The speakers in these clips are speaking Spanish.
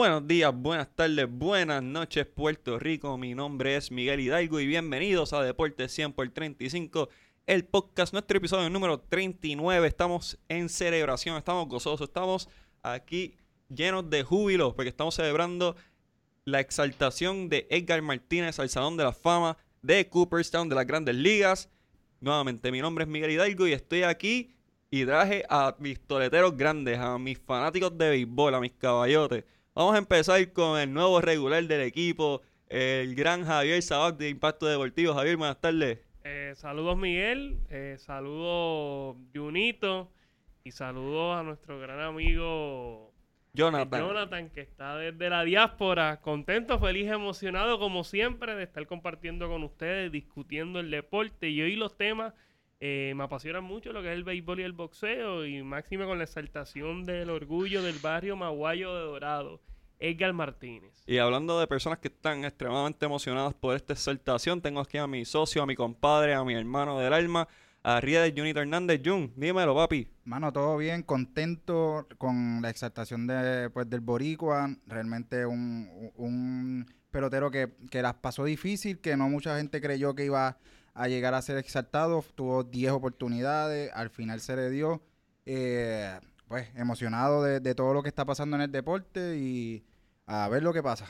Buenos días, buenas tardes, buenas noches, Puerto Rico. Mi nombre es Miguel Hidalgo y bienvenidos a Deportes 100 por 35, el podcast, nuestro episodio número 39. Estamos en celebración, estamos gozosos, estamos aquí llenos de júbilo porque estamos celebrando la exaltación de Edgar Martínez al Salón de la Fama de Cooperstown de las Grandes Ligas. Nuevamente, mi nombre es Miguel Hidalgo y estoy aquí y traje a mis toleteros grandes, a mis fanáticos de béisbol, a mis caballotes Vamos a empezar con el nuevo regular del equipo, el gran Javier Sabac de Impacto Deportivo. Javier, buenas tardes. Eh, saludos Miguel, eh, saludos Junito y saludos a nuestro gran amigo Jonathan. Jonathan, que está desde la diáspora, contento, feliz, emocionado como siempre de estar compartiendo con ustedes, discutiendo el deporte y hoy los temas eh, me apasionan mucho lo que es el béisbol y el boxeo y máximo con la exaltación del orgullo del barrio Maguayo de Dorado. Edgar Martínez. Y hablando de personas que están extremadamente emocionadas por esta exaltación, tengo aquí a mi socio, a mi compadre, a mi hermano del alma, a Riedes Junito Hernández. Jun, dímelo, papi. Mano, todo bien, contento con la exaltación de, pues, del Boricua. Realmente un, un pelotero que, que las pasó difícil, que no mucha gente creyó que iba a llegar a ser exaltado. Tuvo 10 oportunidades, al final se le dio. Eh, pues emocionado de, de, todo lo que está pasando en el deporte y a ver lo que pasa.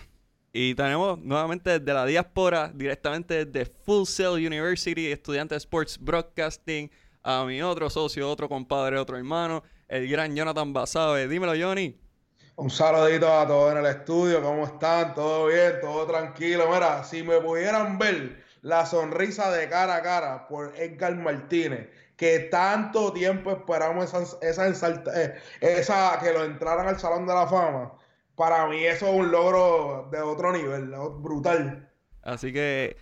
Y tenemos nuevamente desde la diáspora, directamente desde Full Sail University, estudiante de Sports Broadcasting, a mi otro socio, otro compadre, otro hermano, el gran Jonathan Basabe. Dímelo, Johnny. Un saludito a todos en el estudio, ¿cómo están? ¿Todo bien? ¿Todo tranquilo? Mira, si me pudieran ver la sonrisa de cara a cara por Edgar Martínez, que tanto tiempo esperamos esa, esa, eh, esa que lo entraran al Salón de la Fama. Para mí eso es un logro de otro nivel, brutal. Así que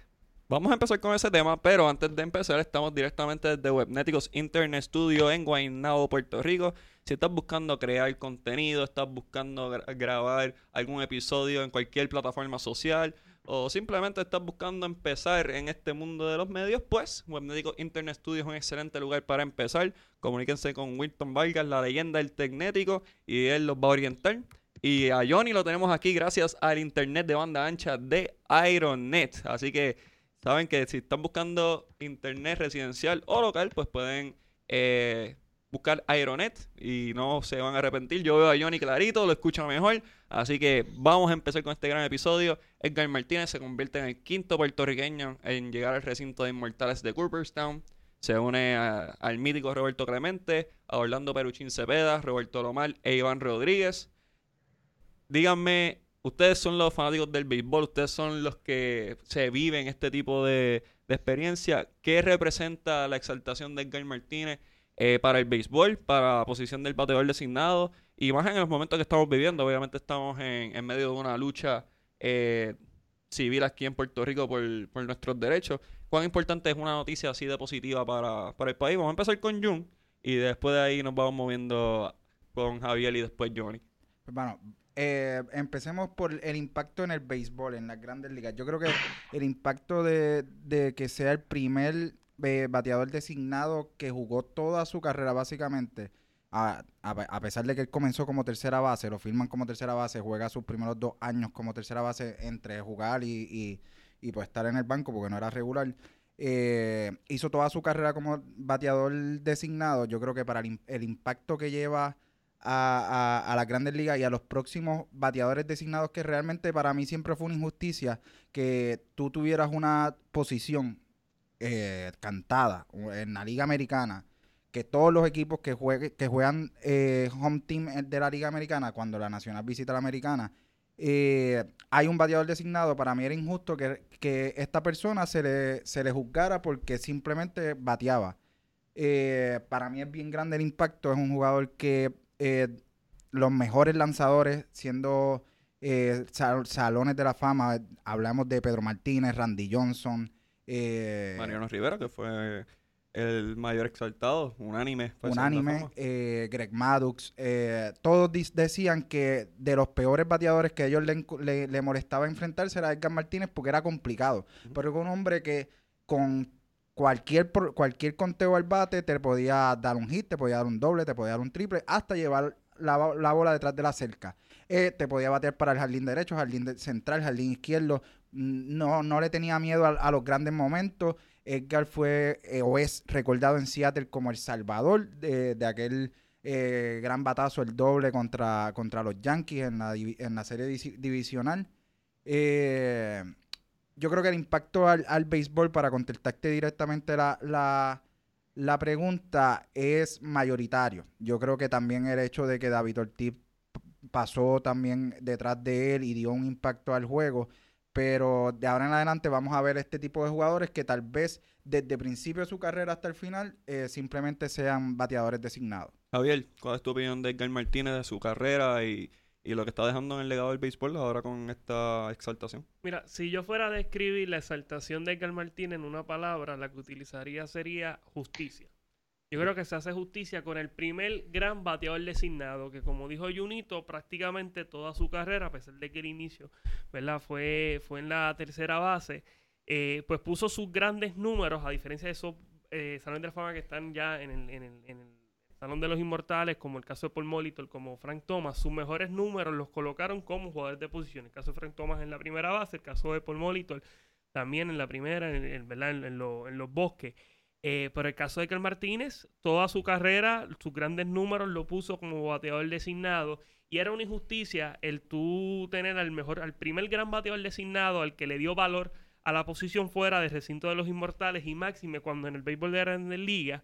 vamos a empezar con ese tema, pero antes de empezar estamos directamente desde Webneticos Internet Studio en Guaynabo, Puerto Rico. Si estás buscando crear contenido, estás buscando grabar algún episodio en cualquier plataforma social, o simplemente estás buscando empezar en este mundo de los medios, pues Webmédico Internet Studio es un excelente lugar para empezar. Comuníquense con Wilton Vargas, la leyenda del tecnético, y él los va a orientar. Y a Johnny lo tenemos aquí gracias al internet de banda ancha de Ironnet. Así que saben que si están buscando internet residencial o local, pues pueden eh, buscar Aeronet y no se van a arrepentir. Yo veo a Johnny clarito, lo escucho mejor. Así que vamos a empezar con este gran episodio. Edgar Martínez se convierte en el quinto puertorriqueño en llegar al recinto de inmortales de Cooperstown. Se une al mítico Roberto Clemente, a Orlando Peruchín Cepeda, Roberto Lomar e Iván Rodríguez. Díganme, ustedes son los fanáticos del béisbol, ustedes son los que se viven este tipo de, experiencia. ¿Qué representa la exaltación de Edgar Martínez? Eh, para el béisbol, para la posición del bateador designado y más en los momentos que estamos viviendo. Obviamente estamos en medio de una lucha eh, civil aquí en Puerto Rico por, por, nuestros derechos. ¿Cuán importante es una noticia así de positiva para, para el país? Vamos a empezar con Jun y después de ahí nos vamos moviendo con Javier y después Johnny. Bueno, eh, empecemos por el impacto en el béisbol, en las grandes ligas. Yo creo que el impacto de, de que sea el primer bateador designado que jugó toda su carrera básicamente. A, a, pesar de que él comenzó como tercera base, lo firman como tercera base, juega sus primeros dos años como tercera base entre jugar y, y, pues estar en el banco porque no era regular. Eh, hizo toda su carrera como bateador designado. Yo creo que para el, impacto que lleva a, a, a, las grandes ligas y a los próximos bateadores designados, que realmente para mí siempre fue una injusticia que tú tuvieras una posición eh, cantada en la Liga Americana, que todos los equipos que, que juegan eh, home team de la Liga Americana, cuando la Nacional visita la Americana, eh, hay un bateador designado, para mí era injusto que, que esta persona se le, se le juzgara porque simplemente bateaba. para mí es bien grande el impacto, es un jugador que los mejores lanzadores, siendo salones de la fama, hablamos de Pedro Martínez, Randy Johnson, eh, Mariano Rivera, que fue el mayor exaltado, unánime. Unánime, eh, Greg Maddux, eh, todos decían que de los peores bateadores que ellos le, le, molestaba enfrentarse era Edgar Martínez porque era complicado. Pero era un hombre que con cualquier, cualquier conteo al bate te podía dar un hit, te podía dar un doble, te podía dar un triple, hasta llevar la, la bola detrás de la cerca. Eh, te podía batear para el jardín derecho, jardín de- central, jardín izquierdo. No, no le tenía miedo a, a los grandes momentos. Edgar fue eh, o es recordado en Seattle como el salvador de, aquel eh, gran batazo, el doble contra, contra los Yankees en la, en la serie divisional. Eh, yo creo que el impacto al, al béisbol, para contestarte directamente la, la, la pregunta, es mayoritario. Yo creo que también el hecho de que David Ortiz pasó también detrás de él y dio un impacto al juego. Pero de ahora en adelante vamos a ver este tipo de jugadores que tal vez desde el principio de su carrera hasta el final eh, simplemente sean bateadores designados. Javier, ¿cuál es tu opinión de Edgar Martínez, de su carrera y, y lo que está dejando en el legado del béisbol ahora con esta exaltación? Mira, si yo fuera a describir la exaltación de Edgar Martínez en una palabra, la que utilizaría sería justicia. Yo creo que se hace justicia con el primer gran bateador designado, que como dijo Junito, prácticamente toda su carrera, a pesar de que el inicio, ¿verdad? Fue, fue en la tercera base, eh, pues puso sus grandes números, a diferencia de esos eh, salones de la fama que están ya en el, en el- en el Salón de los Inmortales, como el caso de Paul Molitor, como Frank Thomas, sus mejores números los colocaron como jugadores de posición. El caso de Frank Thomas en la primera base, el caso de Paul Molitor también en la primera, en, en- ¿verdad? en- en lo- en los bosques. Eh, pero el caso de Edgar Martínez, toda su carrera, sus grandes números lo puso como bateador designado. Y era una injusticia el tú tener al mejor, al primer gran bateador designado, al que le dio valor a la posición fuera del recinto de los inmortales y máxime cuando en el béisbol de Grandes Ligas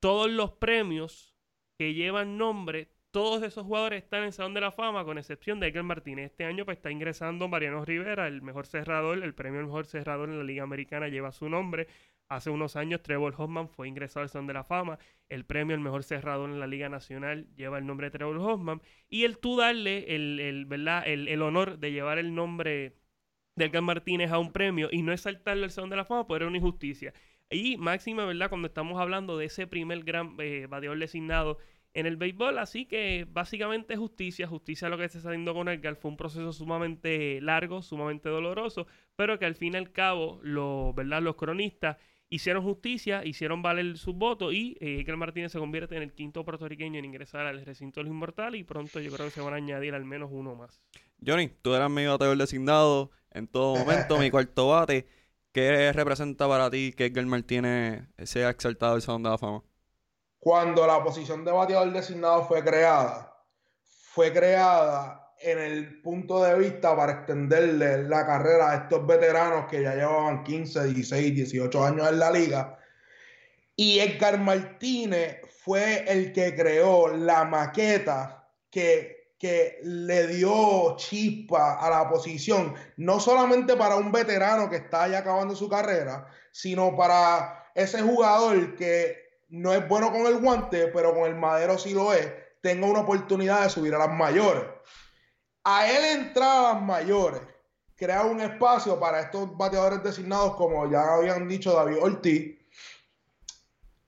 todos los premios que llevan nombre, todos esos jugadores están en el Salón de la Fama, con excepción de Edgar Martínez. Este año pues, está ingresando Mariano Rivera, el mejor cerrador, el premio mejor cerrador en la Liga Americana lleva su nombre. Hace unos años Trevor Hoffman fue ingresado al Salón de la Fama. El premio al mejor cerrador en la Liga Nacional lleva el nombre de Trevor Hoffman. Y el tú darle el, el, ¿verdad? el, el honor de llevar el nombre de Edgar Martínez a un premio y no exaltarlo al Salón de la Fama, pues era una injusticia. Y máxima, ¿verdad? Cuando estamos hablando de ese primer gran eh, bateador designado en el béisbol. Así que básicamente justicia, justicia lo que está haciendo con Edgar. Fue un proceso sumamente largo, sumamente doloroso, pero que al fin y al cabo, los, ¿verdad? los cronistas hicieron justicia, hicieron valer sus votos y eh, Edgar Martínez se convierte en el quinto puertorriqueño en ingresar al recinto de los inmortales y pronto yo creo que se van a añadir al menos uno más. Johnny, tú eras mi bateador designado en todo momento, mi cuarto bate. ¿Qué representa para ti que Edgar Martínez sea exaltado al Salón de la Fama? Cuando la posición de bateador designado fue creada, fue creada en el punto de vista para extenderle la carrera a estos veteranos que ya llevaban 15, 16, 18 años en la liga. Y Edgar Martínez fue el que creó la maqueta que, que le dio chispa a la posición, no solamente para un veterano que está ya acabando su carrera, sino para ese jugador que no es bueno con el guante, pero con el madero sí lo es, tenga una oportunidad de subir a las mayores. A él las mayores, crea un espacio para estos bateadores designados, como ya habían dicho David Ortiz.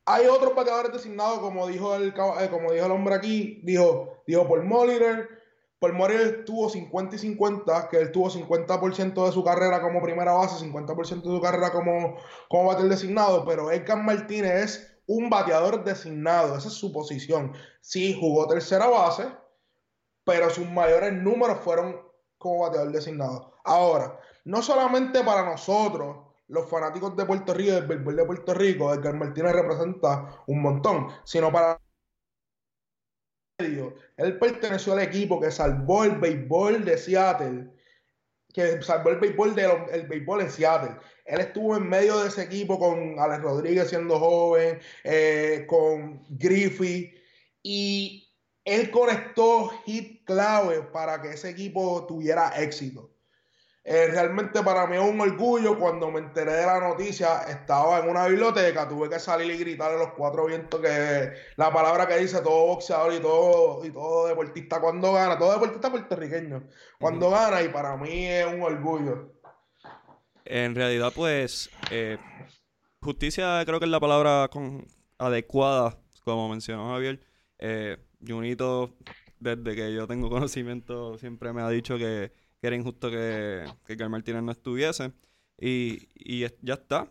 Hay otros bateadores designados, como dijo el, eh, como dijo el hombre aquí, dijo, dijo Paul Molitor. Paul Molitor tuvo 50 y 50, que él tuvo 50% de su carrera como primera base, 50% de su carrera como, como bateador designado, pero Edgar Martínez es un bateador designado, esa es su posición. Sí, jugó tercera base, pero sus mayores números fueron como bateador designado. Ahora, no solamente para nosotros, los fanáticos de Puerto Rico, del béisbol de Puerto Rico, Edgar Martínez representa un montón, sino para él perteneció al equipo que salvó el béisbol de Seattle, que salvó el béisbol, de el béisbol en Seattle. Él estuvo en medio de ese equipo con Alex Rodríguez siendo joven, eh, con Griffey, y él conectó hit clave para que ese equipo tuviera éxito. Eh, realmente para mí es un orgullo. Cuando me enteré de la noticia, estaba en una biblioteca, tuve que salir y gritar a los cuatro vientos que la palabra que dice todo boxeador y todo, y todo deportista cuando gana, todo deportista puertorriqueño, cuando gana, y para mí es un orgullo. En realidad, pues, eh, justicia creo que es la palabra con- adecuada, como mencionó Javier. Eh, Junito, desde que yo tengo conocimiento, siempre me ha dicho que, que era injusto que, que Martínez no estuviese. Y, y ya está.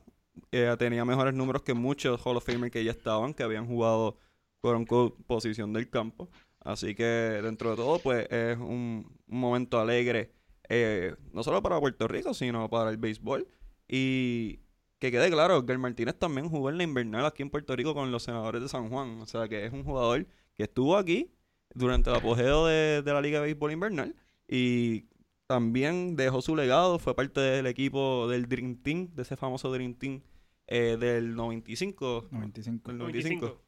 Eh, tenía mejores números que muchos Hall of Famer que ya estaban, que habían jugado, unquote, posición del campo. Así que dentro de todo, pues es un, momento alegre, eh, no solo para Puerto Rico, sino para el béisbol. Y que quede claro, Edgar Martínez también jugó en la invernal aquí en Puerto Rico con los senadores de San Juan. O sea que es un jugador que estuvo aquí durante el apogeo de, de la Liga de Béisbol Invernal y también dejó su legado, fue parte del equipo del Dream Team, de ese famoso Dream Team eh, del 95. 95. del 95. 95.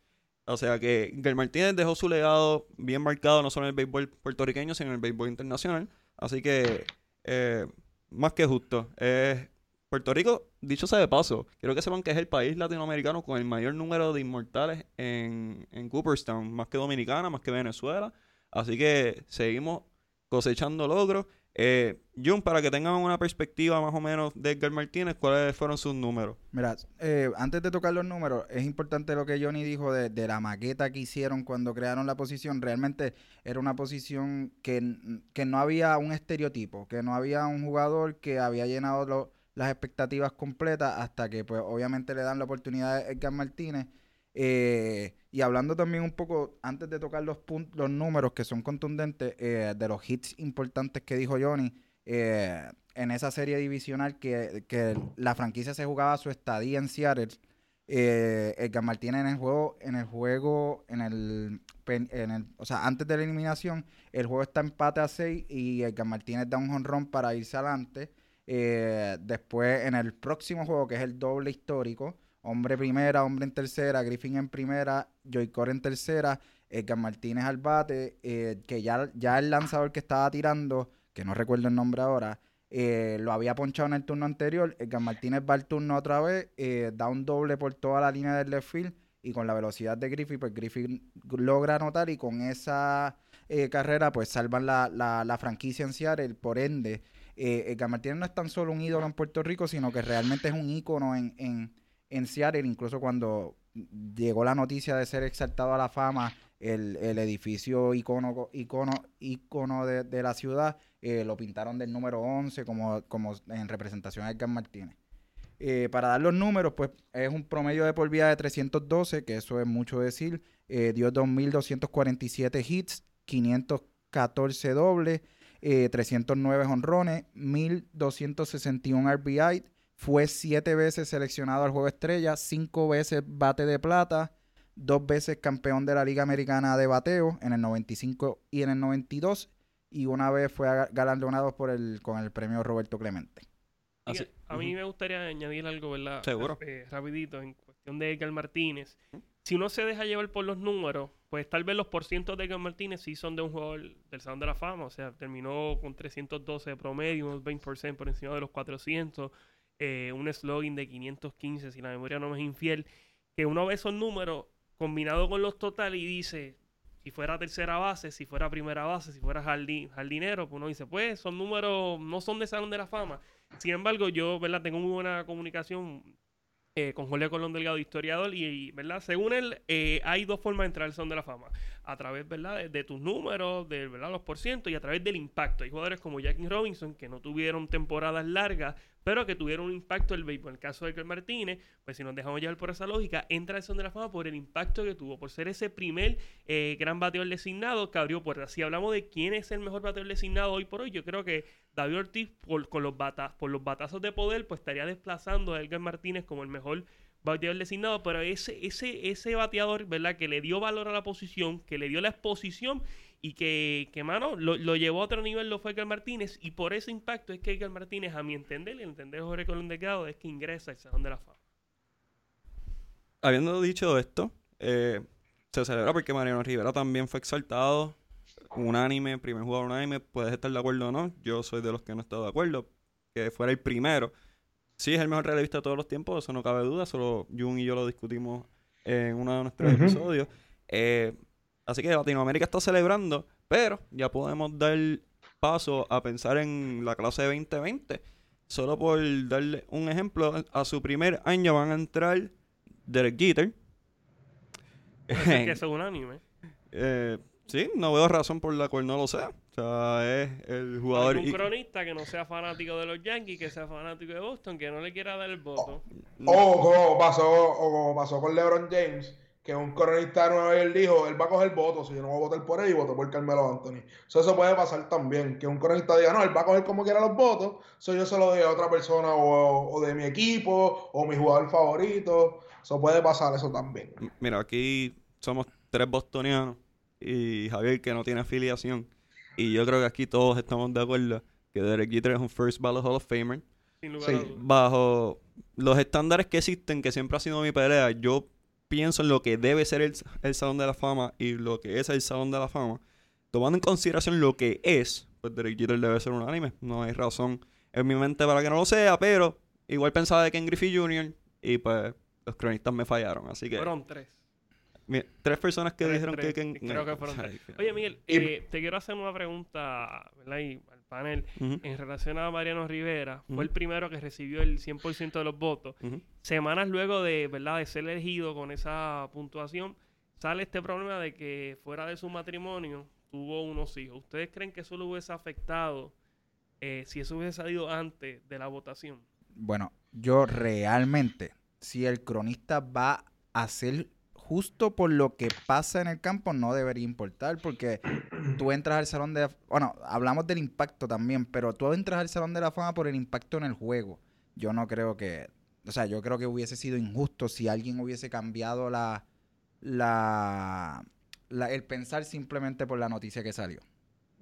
O sea que Edgar Martínez dejó su legado bien marcado no solo en el béisbol puertorriqueño, sino en el béisbol internacional. Así que, eh, más que justo. Eh, Puerto Rico, dicho sea de paso, quiero que sepan que es el país latinoamericano con el mayor número de inmortales en, en Cooperstown, más que Dominicana, más que Venezuela. Así que seguimos cosechando logros. Eh, Jun, para que tengan una perspectiva más o menos de Edgar Martínez, ¿cuáles fueron sus números? Mira, eh, antes de tocar los números, es importante lo que Johnny dijo de, de la maqueta que hicieron cuando crearon la posición. Realmente era una posición que, que no había un estereotipo, que no había un jugador que había llenado lo- las expectativas completas hasta que, pues, obviamente le dan la oportunidad a Edgar Martínez. Eh, y hablando también un poco, antes de tocar los, los números que son contundentes, eh, de los hits importantes que dijo Johnny, eh, en esa serie divisional que, que la franquicia se jugaba su estadía en Seattle, eh, Edgar Martínez en el juego, en el juego, en el, en el, o sea, antes de la eliminación, el juego está empate a 6 y Edgar Martínez da un jonrón para irse adelante. Eh, después, en el próximo juego, que es el doble histórico, hombre primera, hombre en tercera, Griffin en primera, Joycor en tercera, Edgar Martínez al bate, eh, que ya, ya el lanzador que estaba tirando, que no recuerdo el nombre ahora, eh, lo había ponchado en el turno anterior. Edgar Martínez va al turno otra vez, eh, da un doble por toda la línea del left field y con la velocidad de Griffin, pues Griffin logra anotar y con esa eh, carrera, pues salvan la, la, la franquicia en Seattle. Por ende, eh, Edgar Martínez no es tan solo un ídolo en Puerto Rico, sino que realmente es un ícono en, en, en Seattle. Incluso cuando llegó la noticia de ser exaltado a la fama, el, el edificio icono, de, de la ciudad, eh, lo pintaron del número 11 como, como en representación de Edgar Martínez. Eh, para dar los números, pues es un promedio de por vida de 312, que eso es mucho decir. Eh, dio 2.247 hits, 514 dobles, eh, 309 honrones, 1.261 RBI. Fue siete veces seleccionado al Juego Estrella, cinco veces bate de plata, dos veces campeón de la Liga Americana de Bateo en el 95 y en el 92, y una vez fue galardonado por el, con el premio Roberto Clemente. Así- a mí me gustaría añadir algo, ¿verdad? Seguro. Eh, rapidito, en cuestión de Edgar Martínez. Si uno se deja llevar por los números, pues tal vez los porcientos de Edgar Martínez sí son de un jugador del Salón de la Fama. O sea, terminó con 312 de promedio, unos 20% por encima de los 400, eh, un slogan de 515, si la memoria no me es infiel. Que uno ve esos números combinados con los totales y dice, si fuera tercera base, si fuera primera base, si fuera jardín, jardinero, pues uno dice, pues son números, no son de Salón de la Fama. Sin embargo, yo, ¿verdad? Tengo muy buena comunicación eh, con Jorge Colón Delgado, historiador, y, ¿verdad? Según él, eh, hay dos formas de entrar al Salón de la Fama. A través, ¿verdad? De, de tus números, de, ¿verdad? Los porcientos, y a través del impacto. Hay jugadores como Jackie Robinson que no tuvieron temporadas largas, pero que tuvieron un impacto el béisbol. En el caso de Edgar Martínez, pues si nos dejamos llevar por esa lógica, entra al Salón de la Fama por el impacto que tuvo, por ser ese primer eh, gran bateador designado que abrió puertas. Si hablamos de quién es el mejor bateador designado hoy por hoy, yo creo que David Ortiz, por, con los batazos de poder, pues estaría desplazando a Edgar Martínez como el mejor bateador designado, pero ese, ese, ese bateador, ¿verdad? Que le dio valor a la posición, que le dio la exposición y que, que mano, lo, lo llevó a otro nivel, lo fue Edgar Martínez, y por ese impacto es que Edgar Martínez, a mi entender, y el entender de Jorge Colón Delgado, es que ingresa al Salón de la Fama. Habiendo dicho esto, eh, se celebra porque Mariano Rivera también fue exaltado, unánime, primer jugador unánime, puedes estar de acuerdo o no, yo soy de los que no estoy de acuerdo, que fuera el primero. Sí, es el mejor relevista de todos los tiempos, eso no cabe duda, solo Jun y yo lo discutimos en uno de nuestros episodios. Eh, así que Latinoamérica está celebrando, pero ya podemos dar paso a pensar en la clase de 2020. Solo por darle un ejemplo, a su primer año van a entrar Derek Jeter. Ser que sea unánime. Eh, sí, no veo razón por la cual no lo sea. O sea, es el jugador... Y- cronista que no sea fanático de los Yankees, que sea fanático de Boston, que no le quiera dar el voto. O como pasó, o como pasó con LeBron James, que un cronista de Nueva York dijo, él va a coger votos, si yo no voy a votar por él y voto por Carmelo Anthony. So, eso puede pasar también, que un cronista diga, no, él va a coger como quiera los votos, so yo se lo doy a otra persona o, o de mi equipo o mi jugador favorito. Eso puede pasar eso también. Mira, aquí somos tres bostonianos y Javier que no tiene afiliación. Y yo creo que aquí todos estamos de acuerdo que Derek Jeter es un First Ballot Hall of Famer. Sin lugar Sí. a dudas. Bajo los estándares que existen, que siempre ha sido mi pelea, yo pienso en lo que debe ser el, el Salón de la Fama y lo que es el Salón de la Fama. Tomando en consideración lo que es, pues Derek Jeter debe ser un anime. No hay razón en mi mente para que no lo sea, pero igual pensaba de Ken Griffey Jr. y pues los cronistas me fallaron. Así que Fueron tres. mi- tres personas que Tres, dijeron tres. que Ken... Creo que fueron tres. Oye, Miguel, eh, te quiero hacer una pregunta ¿verdad? Y panel. En relación a Mariano Rivera, fue el primero que recibió el 100% de los votos. Semanas luego de, ¿verdad? de ser elegido con esa puntuación, sale este problema de que fuera de su matrimonio tuvo unos hijos. ¿Ustedes creen que eso lo hubiese afectado eh, si eso hubiese salido antes de la votación? Bueno, yo realmente, si el cronista va a ser justo por lo que pasa en el campo, no debería importar, porque tú entras al salón de... Bueno, hablamos del impacto también, pero tú entras al salón de la fama por el impacto en el juego. Yo no creo que... O sea, yo creo que hubiese sido injusto si alguien hubiese cambiado la... la, la- el pensar simplemente por la noticia que salió.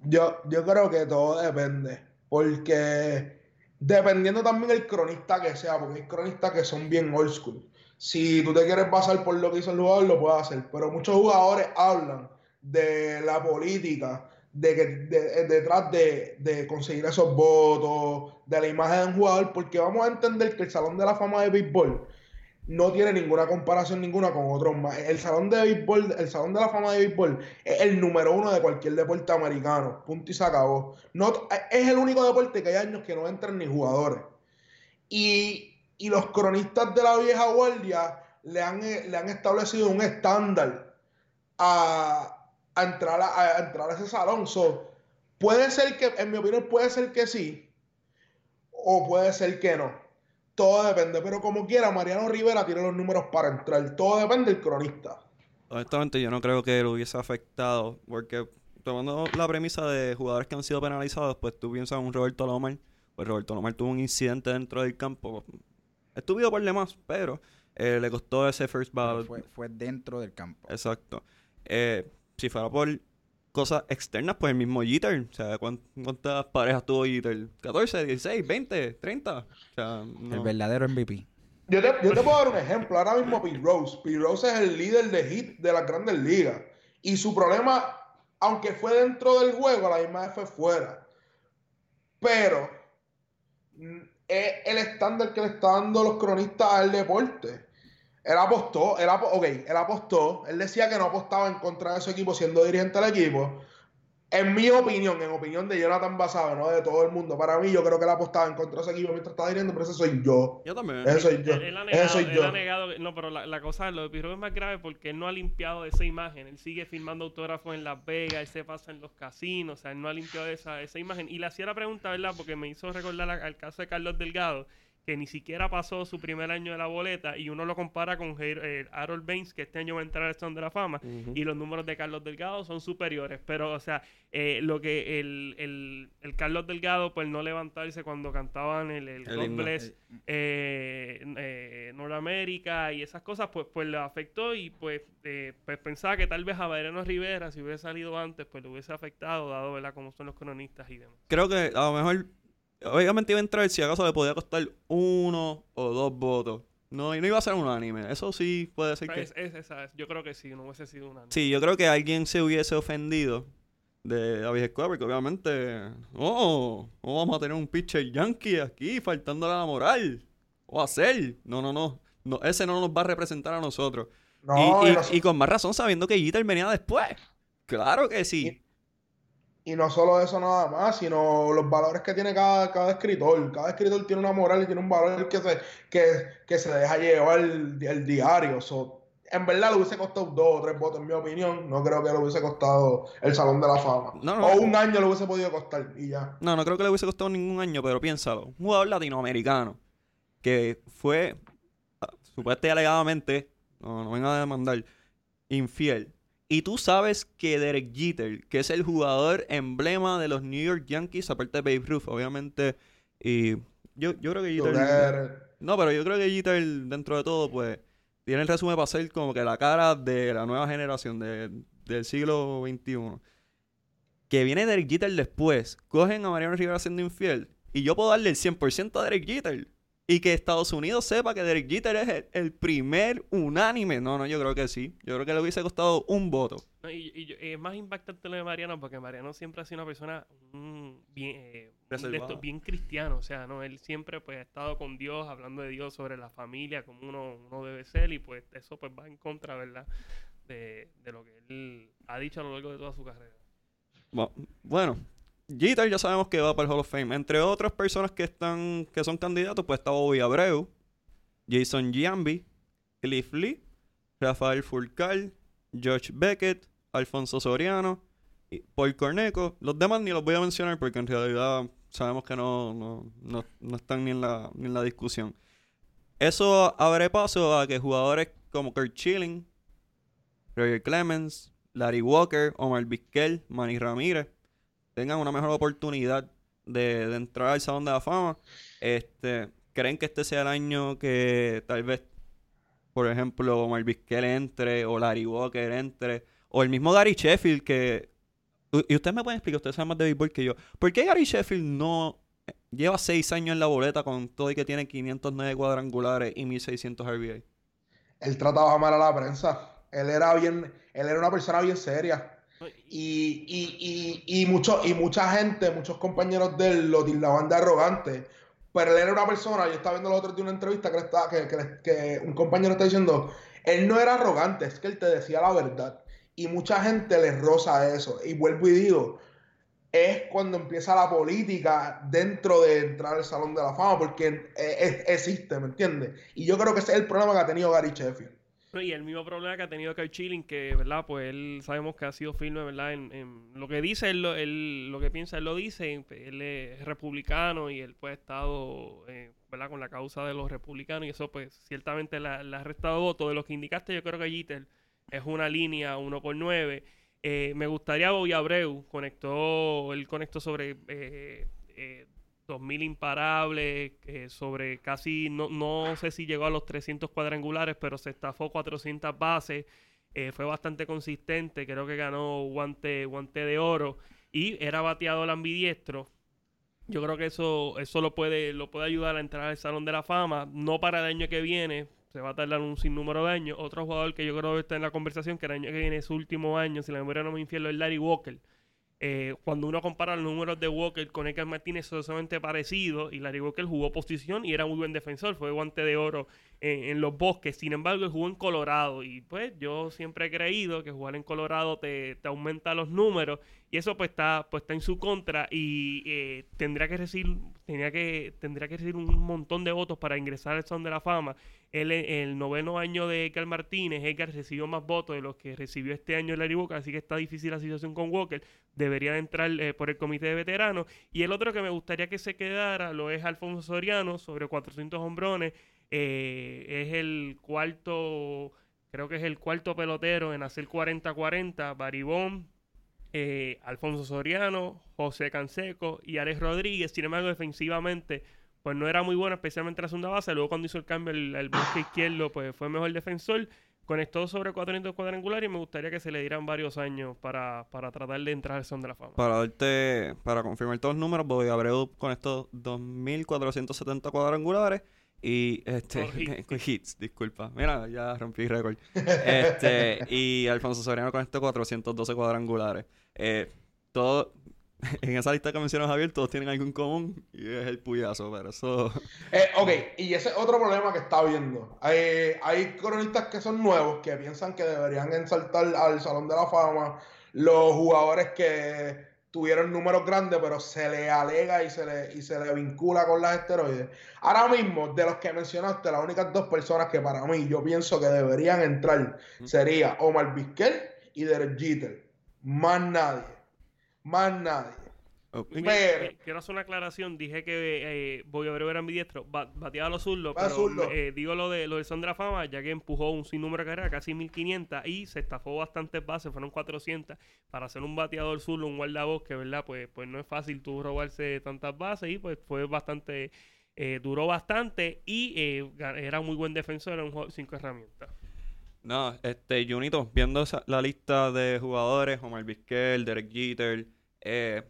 Yo, yo creo que todo depende, porque dependiendo también el cronista que sea, porque hay cronistas que son bien old school. Si tú te quieres basar por lo que hizo el jugador, lo puedes hacer, pero muchos jugadores hablan de la política, de que de- detrás de, de conseguir esos votos, de la imagen de un jugador, porque vamos a entender que el Salón de la Fama de Béisbol no tiene ninguna comparación ninguna con otros más. El Salón de Béisbol, el Salón de la Fama de Béisbol es el número uno de cualquier deporte americano. Punto y se acabó. No, es el único deporte que hay años que no entran ni jugadores. Y, y los cronistas de la vieja guardia le han, eh, le han establecido un estándar a, entrar a, a entrar a ese salón. So, puede ser que, en mi opinión, puede ser que sí, o puede ser que no. Todo depende, pero como quiera, Mariano Rivera tiene los números para entrar. Todo depende del cronista. Honestamente, yo no creo que lo hubiese afectado, porque tomando la premisa de jugadores que han sido penalizados, pues tú piensas en un Roberto Lomar, pues Roberto Lomar tuvo un incidente dentro del campo, estúpido por demás, pero eh, le costó ese first ballot. Fue, fue dentro del campo. Exacto. Eh, si fuera por cosas externas, pues el mismo Jeter, o sea, ¿cuán- ¿cuántas parejas tuvo Jeter? ¿14, 16, 20, 30? O sea, El verdadero MVP. Yo te, yo te puedo dar un ejemplo. Ahora mismo Pete Rose. Pete Rose es el líder de hit de las grandes ligas. Y su problema, aunque fue dentro del juego, a la misma vez fue fuera. Pero es el estándar que le están dando los cronistas al deporte. Él apostó, él, apo- ok, él apostó. Él decía que no apostaba en contra de su equipo siendo dirigente del equipo. En mi opinión, en opinión de Jonathan Basabe, no de todo el mundo, para mí yo creo que él apostaba en contra de ese equipo mientras estaba dirigiendo, pero ese soy yo. Yo también. Ese soy yo. Él, él ha Ese negado, soy él yo. ha negado que- no, pero la, la cosa, lo de Pirro es más grave porque él no ha limpiado esa imagen. Él sigue firmando autógrafos en Las Vegas, él se pasa en los casinos, o sea, él no ha limpiado esa, esa imagen. Y le hacía la pregunta, ¿verdad? Porque me hizo recordar a- al caso de Carlos Delgado, que ni siquiera pasó su primer año de la boleta y uno lo compara con eh, Harold Baines, que este año va a entrar al Salón de la Fama, y los números de Carlos Delgado son superiores. Pero, o sea, eh, lo que el, el, el Carlos Delgado, pues no levantarse cuando cantaban el, el El God. Bless eh, eh, Norteamérica y esas cosas, pues, pues le afectó y pues, eh, pues pensaba que tal vez a Mariano Rivera, si hubiese salido antes, pues le hubiese afectado, dado, ¿verdad?, cómo son los cronistas y demás. Creo que a lo mejor, obviamente iba a entrar si acaso le podía costar uno o dos votos. No, y no iba a ser unánime. Eso sí puede ser que... Es- es- esa es- yo creo que sí, no hubiese sido una. Sí, yo creo que alguien se hubiese ofendido de la vieja escuela, porque obviamente, oh, no vamos a tener un pitcher yankee aquí faltándole a la moral. O hacer. No, no, no. no ese no nos va a representar a nosotros. No, y, y con más razón sabiendo que Jeter venía después. Claro que sí. Y no solo eso nada más, sino los valores que tiene cada, cada escritor. Cada escritor tiene una moral y tiene un valor que se, que, que se deja llevar el, el diario. So, en verdad le hubiese costado dos o tres votos, en mi opinión. No creo que le hubiese costado el Salón de la Fama. No, no. o un año le hubiese podido costar y ya. No, no creo que le hubiese costado ningún año, pero piénsalo. Un jugador latinoamericano que fue, ah, supuestamente y alegadamente, no, no vengan a demandar, infiel. Y tú sabes que Derek Jeter, que es el jugador emblema de los New York Yankees, aparte de Babe Ruth, obviamente, y yo, yo creo que Jeter... Joder. No, pero yo creo que Jeter, dentro de todo, pues, tiene el resumen para ser como que la cara de la nueva generación de- del siglo XXI. Que viene Derek Jeter después, cogen a Mariano Rivera siendo infiel, y yo puedo darle el 100% a Derek Jeter. Y que Estados Unidos sepa que Derek Jeter es el, el primer unánime. No, no, yo creo que sí. Yo creo que le hubiese costado un voto. No, y, es más impactante lo de Mariano porque Mariano siempre ha sido una persona mm, bien, eh, bien cristiano. O sea, ¿no? Él siempre pues ha estado con Dios, hablando de Dios sobre la familia, como uno, uno debe ser. Y pues eso pues va en contra, ¿verdad? De, de lo que él ha dicho a lo largo de toda su carrera. Bu- Bueno, Jeter ya sabemos que va para el Hall of Fame. Entre otras personas que están que son candidatos, pues está Bobby Abreu, Jason Giambi, Cliff Lee, Rafael Furcal, George Beckett, Alfonso Soriano, Paul Corneco. Los demás ni los voy a mencionar porque en realidad sabemos que no, no, no, no están ni en, la, ni en la discusión. Eso abre paso a que jugadores como Kurt Schilling, Roger Clemens, Larry Walker, Omar Vizquel, Manny Ramírez tengan una mejor oportunidad de, entrar al Salón de la Fama. Este, ¿Creen que este sea el año que tal vez, por ejemplo, Omar Vizquel entre o Larry Walker entre o el mismo Gary Sheffield que... Y ustedes me pueden explicar, ustedes saben más de béisbol que yo. ¿Por qué Gary Sheffield no lleva seis años en la boleta con todo y que tiene 509 cuadrangulares y 1600 RBI? Él trataba mal a la prensa. Él era bien, él era una persona bien seria. Y- Y, y, y, mucho, y mucha gente, muchos compañeros de él lo tildaban de arrogante. Pero él era una persona, yo estaba viendo los otros de una entrevista que, estaba, que, que un compañero está diciendo, él no era arrogante, es que él te decía la verdad. Y mucha gente le roza eso. Y vuelvo y digo, es cuando empieza la política dentro de entrar al Salón de la Fama, porque eh, es- existe, ¿me entiendes? Y yo creo que ese es el problema que ha tenido Gary Sheffield. Y el mismo problema que ha tenido Kyle Schilling, que, ¿verdad? Pues él sabemos que ha sido firme, ¿verdad? En, en lo que dice, él lo, él- lo que piensa, él lo dice. Él es republicano y él pues ha estado, eh, ¿verdad? Con la causa de los republicanos y eso pues ciertamente le ha- restado voto. De lo que indicaste, yo creo que Jeter es una línea uno por nueve. Eh, me gustaría Bobby Abreu, conectó, él conectó sobre eh, eh, 2000 imparables, eh, sobre casi, no, no sé si llegó a los 300 cuadrangulares, pero se estafó 400 bases, eh, fue bastante consistente, creo que ganó guante, guante de oro y era bateador ambidiestro. Yo creo que eso, eso lo puede, lo puede ayudar a entrar al Salón de la Fama, no para el año que viene, se va a tardar un sinnúmero de años. Otro jugador que yo creo que está en la conversación, que el año que viene es su último año, si la memoria no me infiel, es Larry Walker. Eh, cuando uno compara los números de Walker con Edgar Martínez, son sumamente parecidos. Y Larry Walker jugó posición y era muy buen defensor. Fue guante de oro en, los bosques. Sin embargo, él jugó en Colorado. Y pues yo siempre he creído que jugar en Colorado te, te aumenta los números. Y eso pues está, pues está en su contra. Y eh, tendría que recibir, tenía que, tendría que recibir un montón de votos para ingresar al Salón de la Fama. Él el noveno año de Edgar Martínez, Edgar recibió más votos de los que recibió este año Larry Walker, así que está difícil la situación con Walker. Debería de entrar eh, por el comité de veteranos. Y el otro que me gustaría que se quedara lo es Alfonso Soriano, sobre 400 hombrones. Eh, es el cuarto, creo que es el cuarto pelotero en hacer 40-40. Baribón, eh, Alfonso Soriano, José Canseco y Alex Rodríguez. Sin embargo, defensivamente, pues no era muy bueno, especialmente en la segunda base. Luego cuando hizo el cambio el, el bosque izquierdo, pues fue mejor defensor. Conectó sobre 400 cuadrangulares y me gustaría que se le dieran varios años para, para tratar de entrar al son de la fama. Para darte, para confirmar todos los números, Bobby Abreu con estos 2.470 cuadrangulares y este Oh, hits. con hits, disculpa. Mira, ya rompí récord. Este, y Alfonso Soriano con estos 412 cuadrangulares. Eh, todo en esa lista que mencionas Javier, todos tienen algo en común y es el puyazo, pero eso Eh, ok, y ese es otro problema que está viendo. Hay, hay cronistas que son nuevos que piensan que deberían ensaltar al Salón de la Fama los jugadores que tuvieron números grandes, pero se le alega y se le, y se le vincula con las esteroides. Ahora mismo, de los que mencionaste, las únicas dos personas que para mí yo pienso que deberían entrar sería Omar Vizquel y Derek Jeter. Más nadie. Más nadie. Ok. Eh, Pero- eh, quiero hacer una aclaración. Dije que eh, Bobby Abreu era ambidiestro. Ba- bateaba a los zurdos. Pero zurdo. eh, digo lo de lo de la Fama, ya que empujó un sinnúmero de carreras, casi 1500, y se estafó bastantes bases, fueron 400. Para ser un bateador zurdo, un guardabosque, que verdad, pues, pues no es fácil tú robarse tantas bases, y pues fue bastante. eh, duró bastante y eh, era muy buen defensor, era un jugador cinco herramientas. No, este, Junito, viendo esa- la lista de jugadores, Omar Vizquel, Derek Jeter, eh,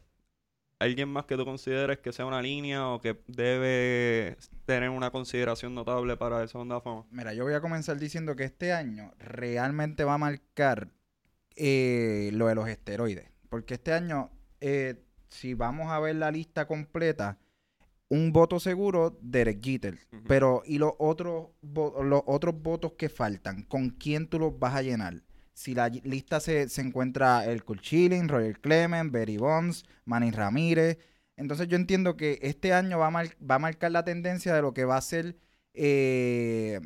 ¿alguien más que tú consideres que sea una línea o que debe tener una consideración notable para de la Fama? Mira, yo voy a comenzar diciendo que este año realmente va a marcar eh, lo de los esteroides. Porque este año, eh, si vamos a ver la lista completa, un voto seguro, Derek Jeter. Pero, ¿y los otros, los otros votos que faltan? ¿Con quién tú los vas a llenar? Si la lista se, se encuentra el Chilling, Roger Clement, Berry Bonds, Manny Ramírez. Entonces yo entiendo que este año va a, va a marcar la tendencia de lo que va a ser eh,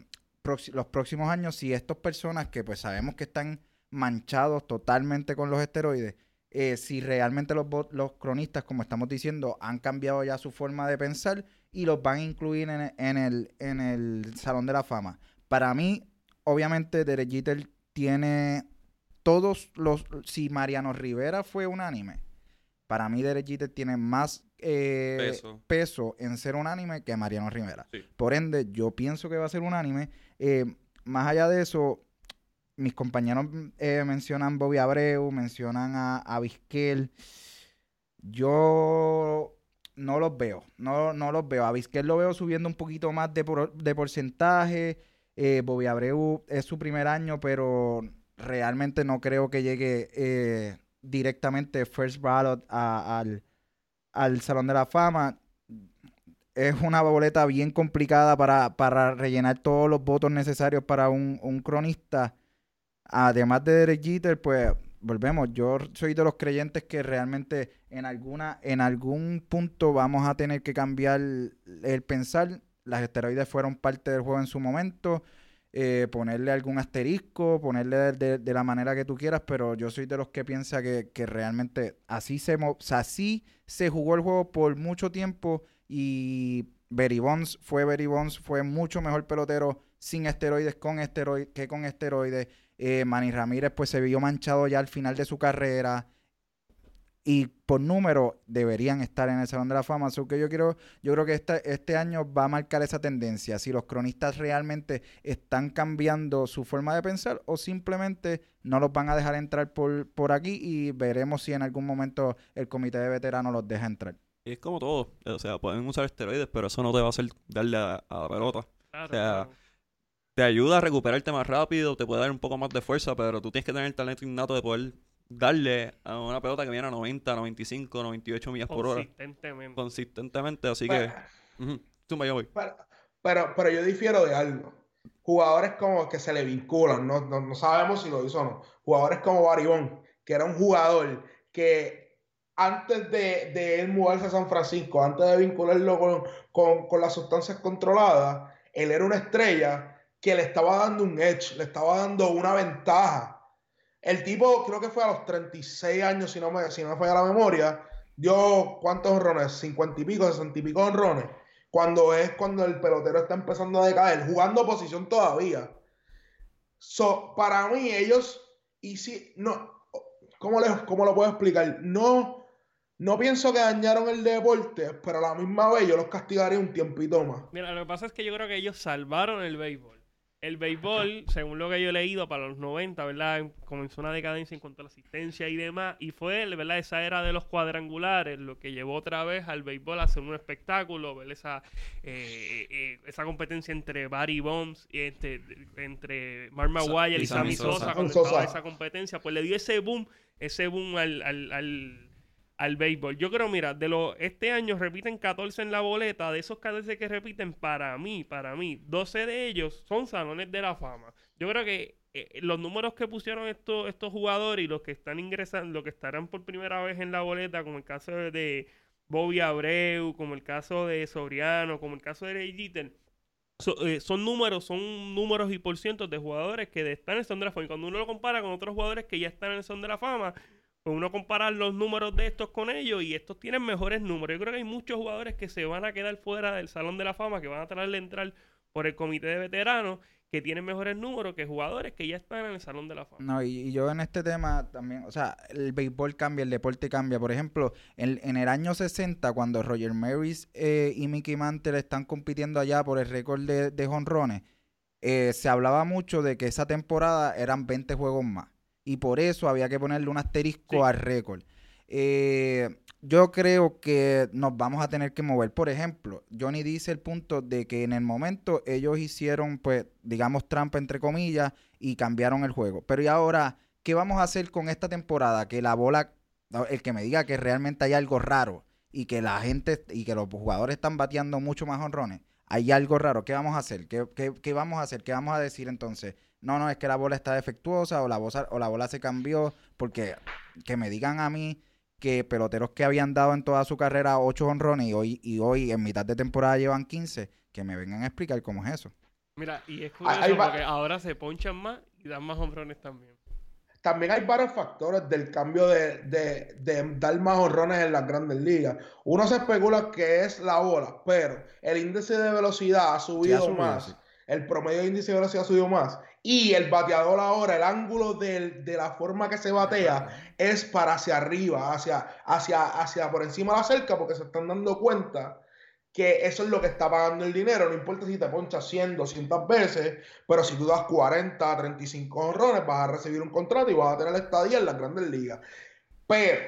los próximos años si estas personas que pues sabemos que están manchados totalmente con los esteroides, eh, si realmente los, los cronistas, como estamos diciendo, han cambiado ya su forma de pensar y los van a incluir en el, en el, en el Salón de la Fama. Para mí, obviamente, Derek Jeter tiene todos los... Si Mariano Rivera fue unánime, para mí Derek Jeter tiene más eh, Peso. peso en ser unánime que Mariano Rivera. Sí. Por ende, yo pienso que va a ser unánime. Eh, más allá de eso, mis compañeros eh, mencionan Bobby Abreu, mencionan a, a Vizquel. Yo no los veo, no, no los veo. A Vizquel lo veo subiendo un poquito más de, por- de porcentaje. Eh, Bobby Abreu es su primer año, pero realmente no creo que llegue eh, directamente first ballot al, al Salón de la Fama. Es una boleta bien complicada para, para rellenar todos los votos necesarios para un, un cronista. Además de Derek Jeter, pues volvemos. Yo soy de los creyentes que realmente en alguna, en algún punto vamos a tener que cambiar el pensar. Las esteroides fueron parte del juego en su momento. eh, ponerle algún asterisco, ponerle de, la manera que tú quieras, pero yo soy de los que piensa que, que realmente así se, o así se jugó el juego por mucho tiempo y Berry Bonds fue Berry Bonds, fue mucho mejor pelotero sin esteroides con esteroides que con esteroides. Eh, Manny Ramírez pues se vio manchado ya al final de su carrera y por número deberían estar en el Salón de la Fama. Así que yo quiero, yo creo que este, este año va a marcar esa tendencia. Si los cronistas realmente están cambiando su forma de pensar o simplemente no los van a dejar entrar por, por aquí y veremos si en algún momento el comité de veteranos los deja entrar. Y es como todo. O sea, pueden usar esteroides, pero eso no te va a hacer darle a, a la pelota. Claro, O sea, claro. Te ayuda a recuperarte más rápido, te puede dar un poco más de fuerza, pero tú tienes que tener el talento innato de poder darle a una pelota que viene a 90, 95, 98 millas por hora Consistentemente. consistentemente. Así Pero, que, ujú, zumba, yo voy. pero, pero, pero yo difiero de algo. Jugadores como que se le vinculan, no, no, no sabemos si lo hizo o no. Jugadores como Baribón, que era un jugador que antes de, de él mudarse a San Francisco, antes de vincularlo con, con, con las sustancias controladas, él era una estrella que le estaba dando un edge, le estaba dando una ventaja. El tipo, creo que fue a los 36 años, si no me, si no me falla la memoria, dio cuántos honrones, 50 y pico, 60 y pico honrones, cuando es cuando el pelotero está empezando a decaer, jugando posición todavía. So, para mí, ellos, y si, no, ¿cómo, les, ¿cómo lo puedo explicar? No, no pienso que dañaron el deporte, pero a la misma vez yo los castigaría un tiempito más. Mira, lo que pasa es que yo creo que ellos salvaron el béisbol. El béisbol, según lo que yo he leído, para los 90, ¿verdad? Comenzó una decadencia en cuanto a la asistencia y demás. Y fue, ¿verdad? Esa era de los cuadrangulares lo que llevó otra vez al béisbol a hacer un espectáculo, ver esa, eh, eh, esa competencia entre Barry Bonds y entre, entre Mark Maguire y, y Sammy Sosa, Sosa. cuando Sosa. estaba esa competencia. Pues le dio ese boom, ese boom al, al, al al béisbol. Yo creo, mira, de los este año repiten 14 en la boleta, de esos 14 que repiten para mí, para mí, 12 de ellos son salones de la fama. Yo creo que eh, los números que pusieron estos estos jugadores y los que están ingresando, los que estarán por primera vez en la boleta, como el caso de, Bobby Abreu, como el caso de Soriano, como el caso de Ray Jeter, eh, son números, son números y por cientos de jugadores que están en el son de la fama. Y cuando uno lo compara con otros jugadores que ya están en el son de la fama, uno comparar los números de estos con ellos y estos tienen mejores números. Yo creo que hay muchos jugadores que se van a quedar fuera del Salón de la Fama, que van a tratar de entrar por el comité de veteranos, que tienen mejores números que jugadores que ya están en el Salón de la Fama. No, y, yo en este tema también, o sea, el béisbol cambia, el deporte cambia. Por ejemplo, en, el año 60, cuando Roger Maris eh, y Mickey Mantle están compitiendo allá por el récord de, de jonrones, eh, se hablaba mucho de que esa temporada eran 20 juegos más. Y por eso había que ponerle un asterisco Sí. al récord. Eh, yo creo que nos vamos a tener que mover. Por ejemplo, Johnny dice el punto de que en el momento ellos hicieron, pues, digamos, trampa entre comillas y cambiaron el juego. Pero y ahora, ¿qué vamos a hacer con esta temporada? Que la bola, el que me diga que realmente hay algo raro y que la gente y que los jugadores están bateando mucho más honrones, hay algo raro. ¿Qué vamos a hacer? ¿Qué, qué, qué vamos a hacer? ¿Qué vamos a decir entonces? No, no, es que la bola está defectuosa o la, bola, o la bola se cambió. Porque que me digan a mí que peloteros que habían dado en toda su carrera 8 honrones y hoy, y hoy en mitad de temporada llevan 15, que me vengan a explicar cómo es eso. Mira, y es curioso porque ahora se ponchan más y dan más hombrones también. También hay varios factores del cambio de, de- de dar más honrones en las grandes ligas. Uno se especula que es la bola, pero el índice de velocidad ha subido, subido, más. sí. El promedio de índice de velocidad ha subido más. Y el bateador ahora, el ángulo del- de la forma que se batea es para hacia arriba, hacia, hacia, hacia por encima de la cerca, porque se están dando cuenta que eso es lo que está pagando el dinero. No importa si te ponchas 100, 200 veces, pero si tú das 40, 35 honrones, vas a recibir un contrato y vas a tener estadía en las grandes ligas. Pero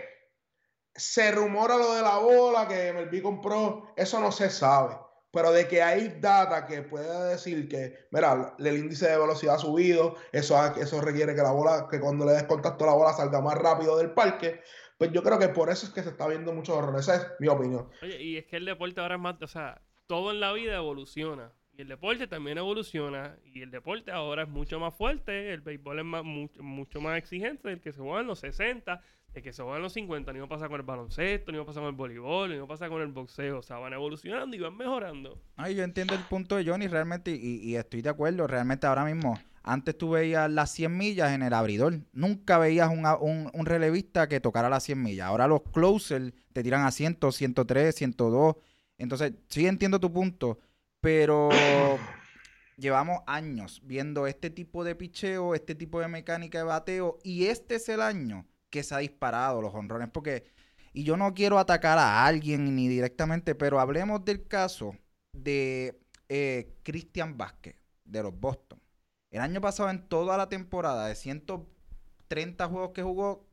se rumora lo de la bola que MLB compró, eso no se sabe. Pero de que hay data que pueda decir que, mira, el índice de velocidad ha subido, eso, eso requiere que la bola, que cuando le des contacto la bola salga más rápido del parque, pues yo creo que por eso es que se está viendo mucho errores. Esa es mi opinión. Oye, y es que el deporte ahora es más, o sea, todo en la vida evoluciona. Y el deporte también evoluciona. Y el deporte ahora es mucho más fuerte. El béisbol es más, mucho, mucho más exigente del que se juega en los 60, del que se en los 50. Ni va a pasar con el baloncesto, ni va a pasar con el voleibol, ni va a pasar con el boxeo. O sea, van evolucionando y van mejorando. Ay, yo entiendo el punto de Johnny realmente y, estoy de acuerdo. Realmente ahora mismo, antes tú veías las 100 millas en el abridor. Nunca veías un, un, relevista que tocara las 100 millas. Ahora los closers te tiran a 100, 103, 102. Entonces, sí entiendo tu punto, pero llevamos años viendo este tipo de picheo, este tipo de mecánica de bateo y este es el año que se ha disparado los honrones porque y yo no quiero atacar a alguien ni directamente, pero hablemos del caso de eh, Christian Vázquez, de los Boston. El año pasado, en toda la temporada de 130 juegos que jugó,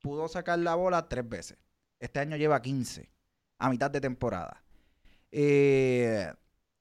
pudo sacar la bola tres veces. Este año lleva 15 a mitad de temporada. Eh,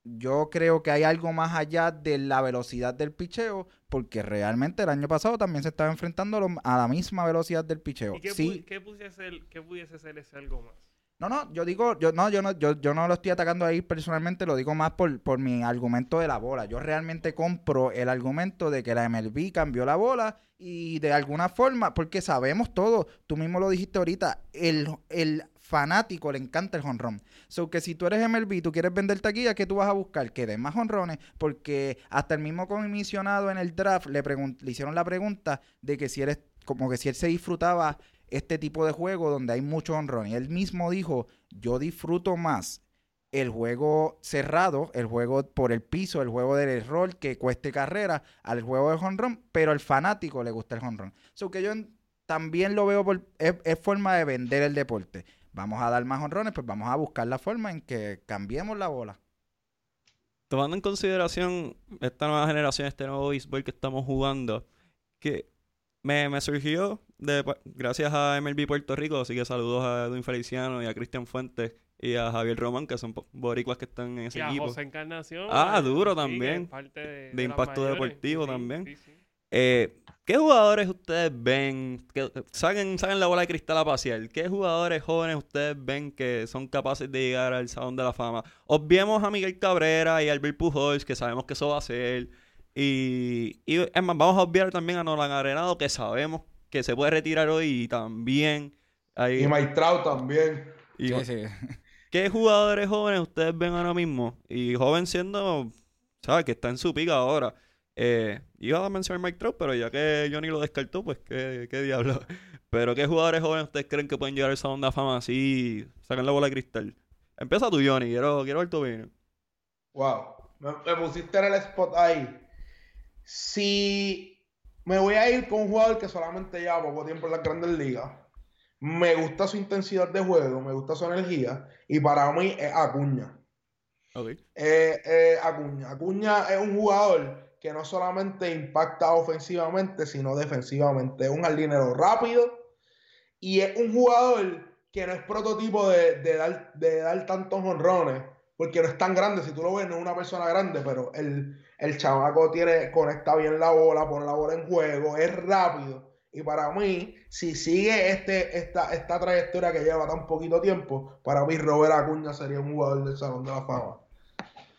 yo creo que hay algo más allá de la velocidad del picheo, porque realmente el año pasado también se estaba enfrentando a, la misma velocidad del picheo. ¿Y qué, Sí, pu- qué pudiese ser, qué pudiese ser ese algo más? no, no, yo digo, yo no, yo no, yo, yo no lo estoy atacando ahí personalmente, lo digo más por, por mi argumento de la bola. Yo realmente compro el argumento de que la MLB cambió la bola y de alguna forma, porque sabemos todo, tú mismo lo dijiste ahorita, el, el fanático le encanta el honrón. So que si tú eres MLB y tú quieres vender taquilla, ¿qué tú vas a buscar? Que den más honrones, porque hasta el mismo comisionado en el draft le, le hicieron la pregunta de que si eres, como que si él se disfrutaba este tipo de juego donde hay mucho honrón. Y él mismo dijo, yo disfruto más el juego cerrado, el juego por el piso, el juego del error que cueste carrera, al juego del honrón, pero al fanático le gusta el honrón. So que yo también lo veo por, es forma de vender el deporte. Vamos a dar más honrones, pues vamos a buscar la forma en que cambiemos la bola. Tomando en consideración esta nueva generación, este nuevo béisbol que estamos jugando, que me, me surgió de, pa- gracias a MLB Puerto Rico, así que saludos a Edwin Feliciano y a Cristian Fuentes y a Javier Román, que son boricuas que están en ese Y a equipo. José Encarnación. Ah, duro también. parte de, impacto mayores. deportivo Sí, también. sí, sí. Eh, ¿Qué jugadores ustedes ven? Que, saquen, saquen la bola de cristal a pasear. ¿Qué jugadores jóvenes ustedes ven que son capaces de llegar al Salón de la Fama? Obviemos a Miguel Cabrera y a Albert Pujols, que sabemos que eso va a ser. Y, y es más, vamos a obviar también a Nolan Arenado, que sabemos que se puede retirar hoy y también. Hay, Y Maistrao también. y- Sí, sí. ¿Qué jugadores jóvenes ustedes ven ahora mismo? Y joven siendo, ¿sabes? Que está en su pica ahora. Eh, iba a mencionar Mike Trout, pero ya que Johnny lo descartó, pues qué, qué diablo. Pero ¿qué jugadores jóvenes ustedes creen que pueden llegar al Salón de la Fama así, sacan la bola de cristal? Empieza tú, Johnny, quiero, quiero ver tu opinión. Wow, me, me pusiste en el spot ahí. Si me voy a ir con un jugador que solamente lleva poco tiempo en las grandes ligas, me gusta su intensidad de juego, me gusta su energía, y para mí es Acuña. Ok. Eh, eh, Acuña. Acuña es un jugador que no solamente impacta ofensivamente, sino defensivamente. Es un jardinero rápido y es un jugador que no es prototipo de, de dar, de dar tantos honrones, porque no es tan grande. Si tú lo ves, no es una persona grande, pero el, el chamaco tiene, conecta bien la bola, pone la bola en juego, es rápido. Y para mí, si sigue este, esta, esta trayectoria que lleva tan poquito tiempo, para mí Robert Acuña sería un jugador del Salón de la Fama.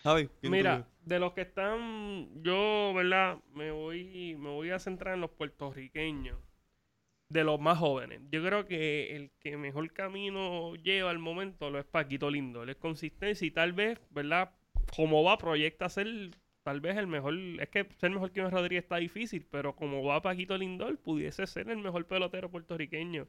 Javi, ¿quién Mira, tú? De los que están, yo, ¿verdad? Me voy, me voy a centrar en los puertorriqueños, de los más jóvenes. Yo creo que el que mejor camino lleva al momento lo es Paquito Lindo. Él es consistencia y tal vez, ¿verdad? Como va, proyecta ser tal vez el mejor. Es que ser mejor que Iván Rodríguez está difícil, pero como va Paquito Lindor, pudiese ser el mejor pelotero puertorriqueño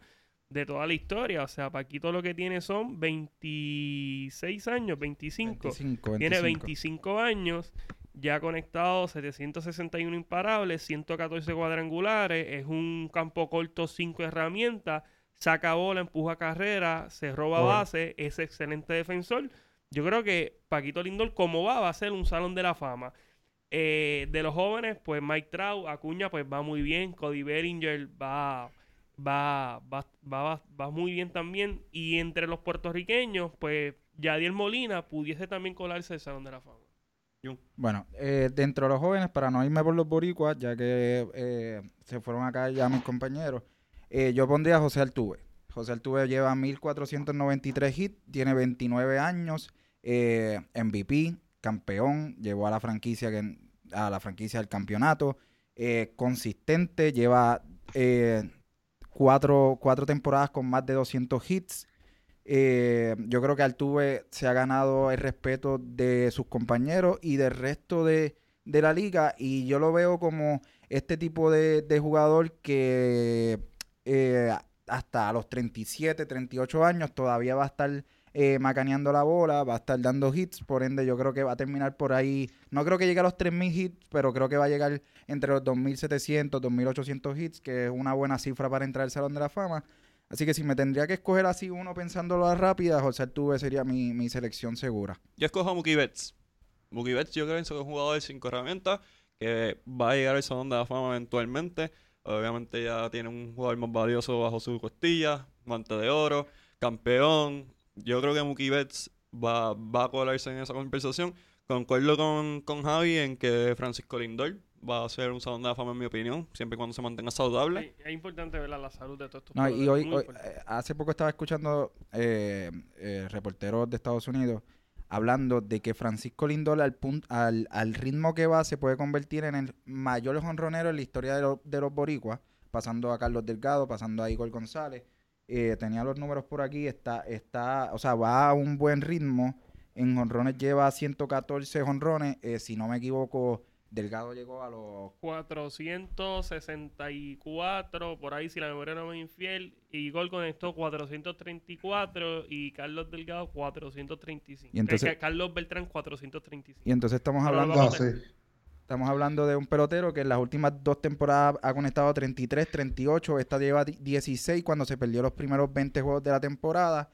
de toda la historia. O sea, Paquito lo que tiene son 26 años, 25. 25, Tiene 25. 25 años, ya conectado 761 imparables, 114 cuadrangulares, es un campo corto, 5 herramientas, saca bola, empuja carrera, se roba base, es excelente defensor. Yo creo que Paquito Lindor, como va, va a ser un salón de la fama. Eh, de los jóvenes, pues Mike Trout, Acuña, pues va muy bien. Cody Bellinger va, va, va, va, va, va muy bien también. Y entre los puertorriqueños, pues Yadiel Molina pudiese también colarse al Salón de la Fama. Bueno, eh, dentro de los jóvenes, para no irme por los boricuas, ya que eh, se fueron acá ya mis compañeros, eh, yo pondría a José Altuve. José Altuve lleva 1493 hits, tiene 29 años, eh, MVP, campeón, llevó a la franquicia que, a la franquicia del campeonato, eh, consistente, lleva eh, cuatro, cuatro temporadas con más de 200 hits. Eh, yo creo que Altuve se ha ganado el respeto de sus compañeros y del resto de, de la liga y yo lo veo como este tipo de, de jugador que eh, hasta los 37, 38 años todavía va a estar eh, macaneando la bola, va a estar dando hits, por ende yo creo que va a terminar por ahí, no creo que llegue a los 3.000 hits, pero creo que va a llegar entre los 2.700, 2.800 hits, que es una buena cifra para entrar al Salón de la Fama. Así que si me tendría que escoger así uno pensándolo a rápida, José Altuve sería mi, mi selección segura. Yo escojo a Mookie Betts. Mookie Betts yo creo que es un jugador de cinco herramientas que va a llegar al Salón de la Fama eventualmente. Obviamente ya tiene un jugador más valioso bajo su costilla, guante de oro, campeón. Yo creo que Mookie Betts va, va a colarse en esa conversación. Concuerdo con, con Javi en que Francisco Lindor va a ser un Salón de la Fama en mi opinión, siempre y cuando se mantenga saludable. Es, es importante ver la salud de todos estos No, y hoy, eh, hace poco estaba escuchando eh, eh, reporteros de Estados Unidos hablando de que Francisco Lindor al, pun- al, al ritmo que va se puede convertir en el mayor jonronero en la historia de, los- de los boricuas, pasando a Carlos Delgado, pasando a Igor González. Eh, tenía los números por aquí, está, está, o sea, va a un buen ritmo. En jonrones lleva 114 jonrones, eh, si no me equivoco, Delgado llegó a los 464, por ahí si la memoria no me es infiel, y Gol conectó 434 y Carlos Delgado 435. Y entonces- Eh, Carlos Beltrán 435. y entonces estamos hablando No, sí. Estamos hablando de un pelotero que en las últimas dos temporadas ha conectado 33, 38. Esta lleva di- 16 cuando se perdió los primeros 20 juegos de la temporada.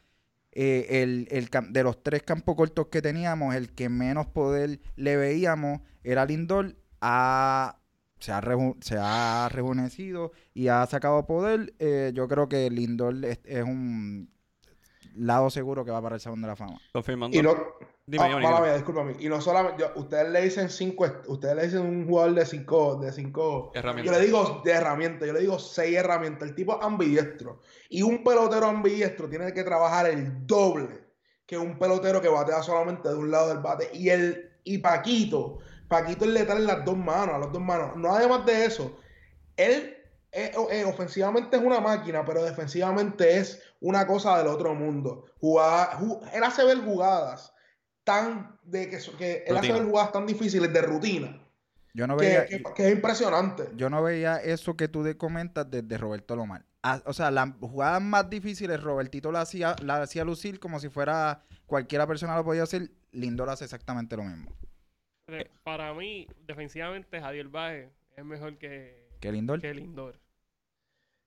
Eh, el, el de los tres campos cortos que teníamos, el que menos poder le veíamos era Lindor. Se, ha reju- se ha rejuvenecido y ha sacado poder. Eh, yo creo que Lindor es un lado seguro que va para el Salón de la Fama. Confirmando. Y no, Dime, ah, Johnny, dime. mía, discúlpame. Y no solamente, yo- ustedes le dicen cinco, ustedes le dicen un jugador de cinco, de cinco, Herramientas. yo le digo de herramientas, yo le digo seis herramientas. El tipo es ambidiestro. Y un pelotero ambidiestro tiene que trabajar el doble que un pelotero que batea solamente de un lado del bate. Y el, y Paquito, Paquito es letal en las dos manos, a las dos manos. No además de eso, él eh, eh, ofensivamente es una máquina, pero defensivamente es una cosa del otro mundo. Jugada- ju- él hace ver jugadas tan de que, que él hace ver jugadas tan difíciles de rutina Yo no que, veía, que- que es impresionante. yo no veía eso que tú de comentas desde Roberto Lomar. Ah, o sea, las jugadas más difíciles, Robertito la hacía, la hacía lucir como si fuera cualquiera persona lo podía hacer. Lindor hace exactamente lo mismo. Para mí, defensivamente, Javier Baez es mejor que, Que Lindor. que Lindor.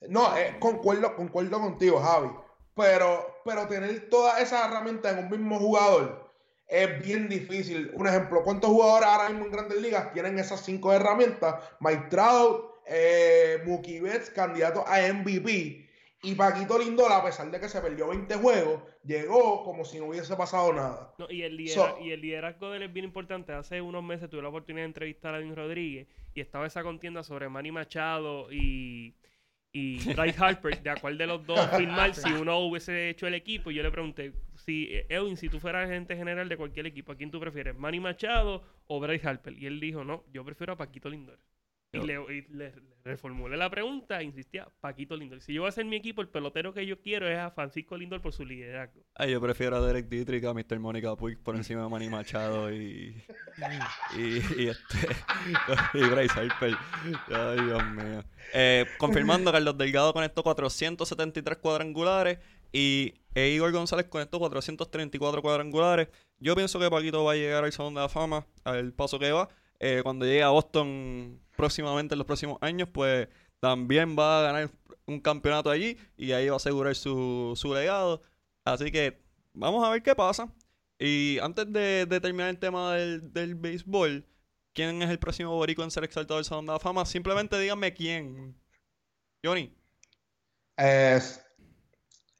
No, eh, concuerdo, concuerdo contigo, Javi. Pero, pero tener todas esas herramientas en un mismo jugador es bien difícil. Un ejemplo, ¿cuántos jugadores ahora mismo en Grandes Ligas tienen esas cinco herramientas? Mike Trout, eh, Mookie Betts, candidato a MVP. Y Paquito Lindor, a pesar de que se perdió 20 juegos, llegó como si no hubiese pasado nada. No, y, el lidera- So- y el liderazgo de él es bien importante. Hace unos meses tuve la oportunidad de entrevistar a Edwin Rodríguez y estaba esa contienda sobre Manny Machado y, y Bryce Harper, de a cuál de los dos firmar si uno hubiese hecho el equipo. Y yo le pregunté, si Edwin, si tú fueras agente general de cualquier equipo, ¿a quién tú prefieres? ¿Manny Machado o Bryce Harper? Y él dijo, no, yo prefiero a Paquito Lindor. Y, le reformulé la pregunta e insistía, Paquito Lindor. Si yo voy a hacer mi equipo, el pelotero que yo quiero es a Francisco Lindor por su liderazgo. Ay, yo prefiero a Derek Dietrich a Mr. Mónica Puig por encima de Manny Machado y. Y, y este. Y Bryce Harper. Ay, Dios mío. Eh, confirmando, Carlos Delgado conectó 473 cuadrangulares y e Igor González conectó 434 cuadrangulares. Yo pienso que Paquito va a llegar al Salón de la Fama al paso que va. Eh, cuando llegue a Boston próximamente en los próximos años, pues también va a ganar un campeonato allí y ahí va a asegurar su, su legado. Así que vamos a ver qué pasa. Y antes de, de terminar el tema del, del béisbol, ¿quién es el próximo borico en ser exaltado del Salón de la Fama? Simplemente díganme quién. Johnny, Es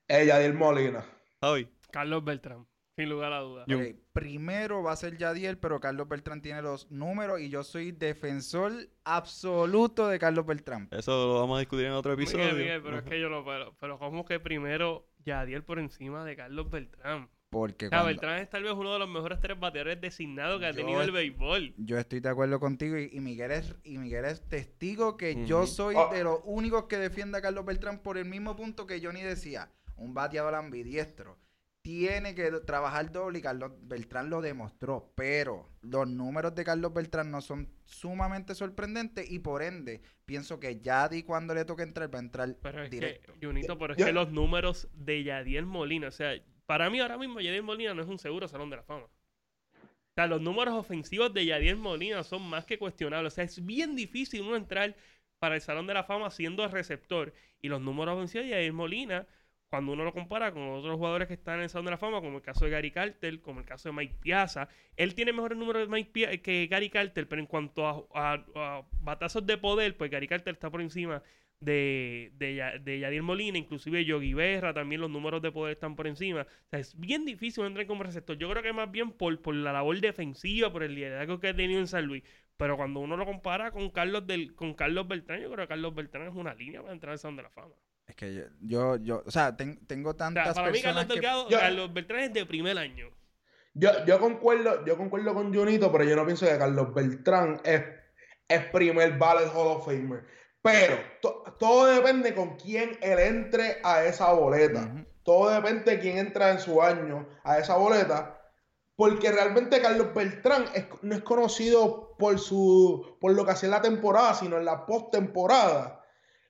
ella, Yadier Molina. Javi. Carlos Beltrán, sin lugar a dudas. Yo- Ok, Primero va a ser Yadiel, pero Carlos Beltrán tiene los números y yo soy defensor absoluto de Carlos Beltrán. Eso lo vamos a discutir en otro episodio. Miguel, Miguel, pero es que yo lo pero, pero como que primero Yadiel por encima de Carlos Beltrán. Porque O sea, cuando- Beltrán es tal vez uno de los mejores tres bateadores designados que ha tenido el béisbol. yo estoy de acuerdo contigo y, y Miguel es y Miguel es testigo que yo soy Ah. de los únicos que defiende a Carlos Beltrán por el mismo punto que Johnny decía, un bateador ambidiestro. Tiene que trabajar doble y Carlos Beltrán lo demostró, pero los números de Carlos Beltrán no son sumamente sorprendentes y por ende pienso que Yadi cuando le toque entrar va a entrar Pero es directo. que, Junito, pero es Yo- que los números de Yadiel Molina, o sea, para mí ahora mismo Yadiel Molina no es un seguro salón de la fama. O sea, los números ofensivos de Yadiel Molina son más que cuestionables. O sea, es bien difícil uno entrar para el Salón de la Fama siendo receptor. Y los números ofensivos de Yadiel Molina, cuando uno lo compara con otros jugadores que están en el Salón de la Fama, como el caso de Gary Carter, como el caso de Mike Piazza, él tiene mejores números de Mike Pia- que Gary Carter, pero en cuanto a, batazos de poder, pues Gary Carter está por encima de, de, Ya- de Yadier Molina, inclusive Yogi Berra, también los números de poder están por encima. O sea, es bien difícil entrar como receptor. Yo creo que más bien por, por la labor defensiva, por el liderazgo que ha tenido en San Luis. Pero cuando uno lo compara con Carlos del, con Carlos Beltrán, yo creo que Carlos Beltrán es una línea para entrar al Salón de la Fama. Es que yo, yo, yo- o sea, ten- tengo O sea, tantas para mí personas Carlos que... Delgado, Yo- Carlos Beltrán es de primer año. Yo, yo concuerdo, yo concuerdo con Junito, pero yo no pienso que Carlos Beltrán es, es primer ballot Hall of Famer. Pero to- todo depende con quién él entre a esa boleta. Todo depende de quién entra en su año a esa boleta. Porque realmente Carlos Beltrán es- no es conocido por su por lo que hacía en la temporada, sino en la postemporada.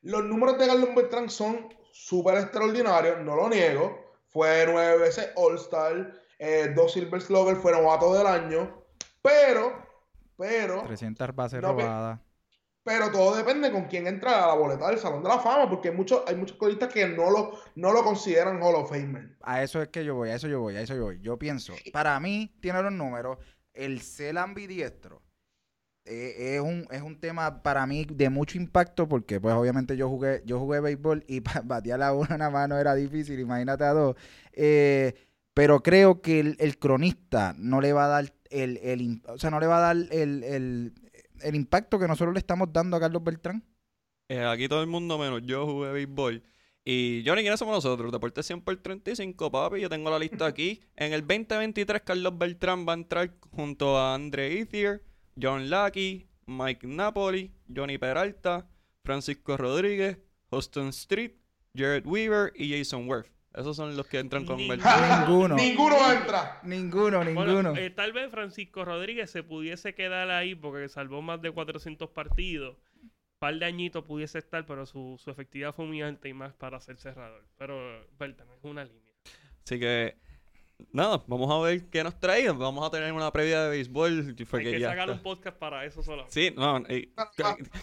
Los números de Carlos Beltrán son súper extraordinarios, no lo niego. Fue nueve veces All-Star, eh, dos Silver Slugger, fue novato del año. Pero, pero, 300 bases No, robadas. pero todo depende con quién entra a la boleta del Salón de la Fama, porque hay muchos, hay muchos colistas que no lo, no lo consideran Hall of Famer. A eso es que yo voy, a eso yo voy, a eso yo voy. Yo pienso, para mí, tiene los números, el ser ambidiestro eh, es, un, es un tema para mí de mucho impacto porque pues obviamente yo jugué, yo jugué béisbol y batear a una mano era difícil, imagínate a dos. Eh, pero creo que el, cronista no le va a dar el, el o sea, no le va a dar el, el, el impacto que nosotros le estamos dando a Carlos Beltrán. Eh, aquí todo el mundo menos yo jugué béisbol. Y Johnny, ¿quiénes somos nosotros? Deporte 100 por 35, papi. Yo tengo la lista aquí. En el 2023, Carlos Beltrán va a entrar junto a Andre Ethier, John Lackey, Mike Napoli, Johnny Peralta, Francisco Rodríguez, Houston Street, Jared Weaver y Jason Worth. Esos son los que entran con Ninguno. Beltrán. Ninguno. Ninguno entra. Ninguno, Bueno, ninguno. eh, tal vez Francisco Rodríguez se pudiese quedar ahí porque salvó más de 400 partidos. Un par de añitos pudiese estar, pero su, su efectividad fue muy alta y más para ser cerrador. Pero Beltrán es una línea. Así que, nada, vamos a ver qué nos trae. Vamos a tener una previa de béisbol. Hay que sacar un podcast para eso solo. Sí, no,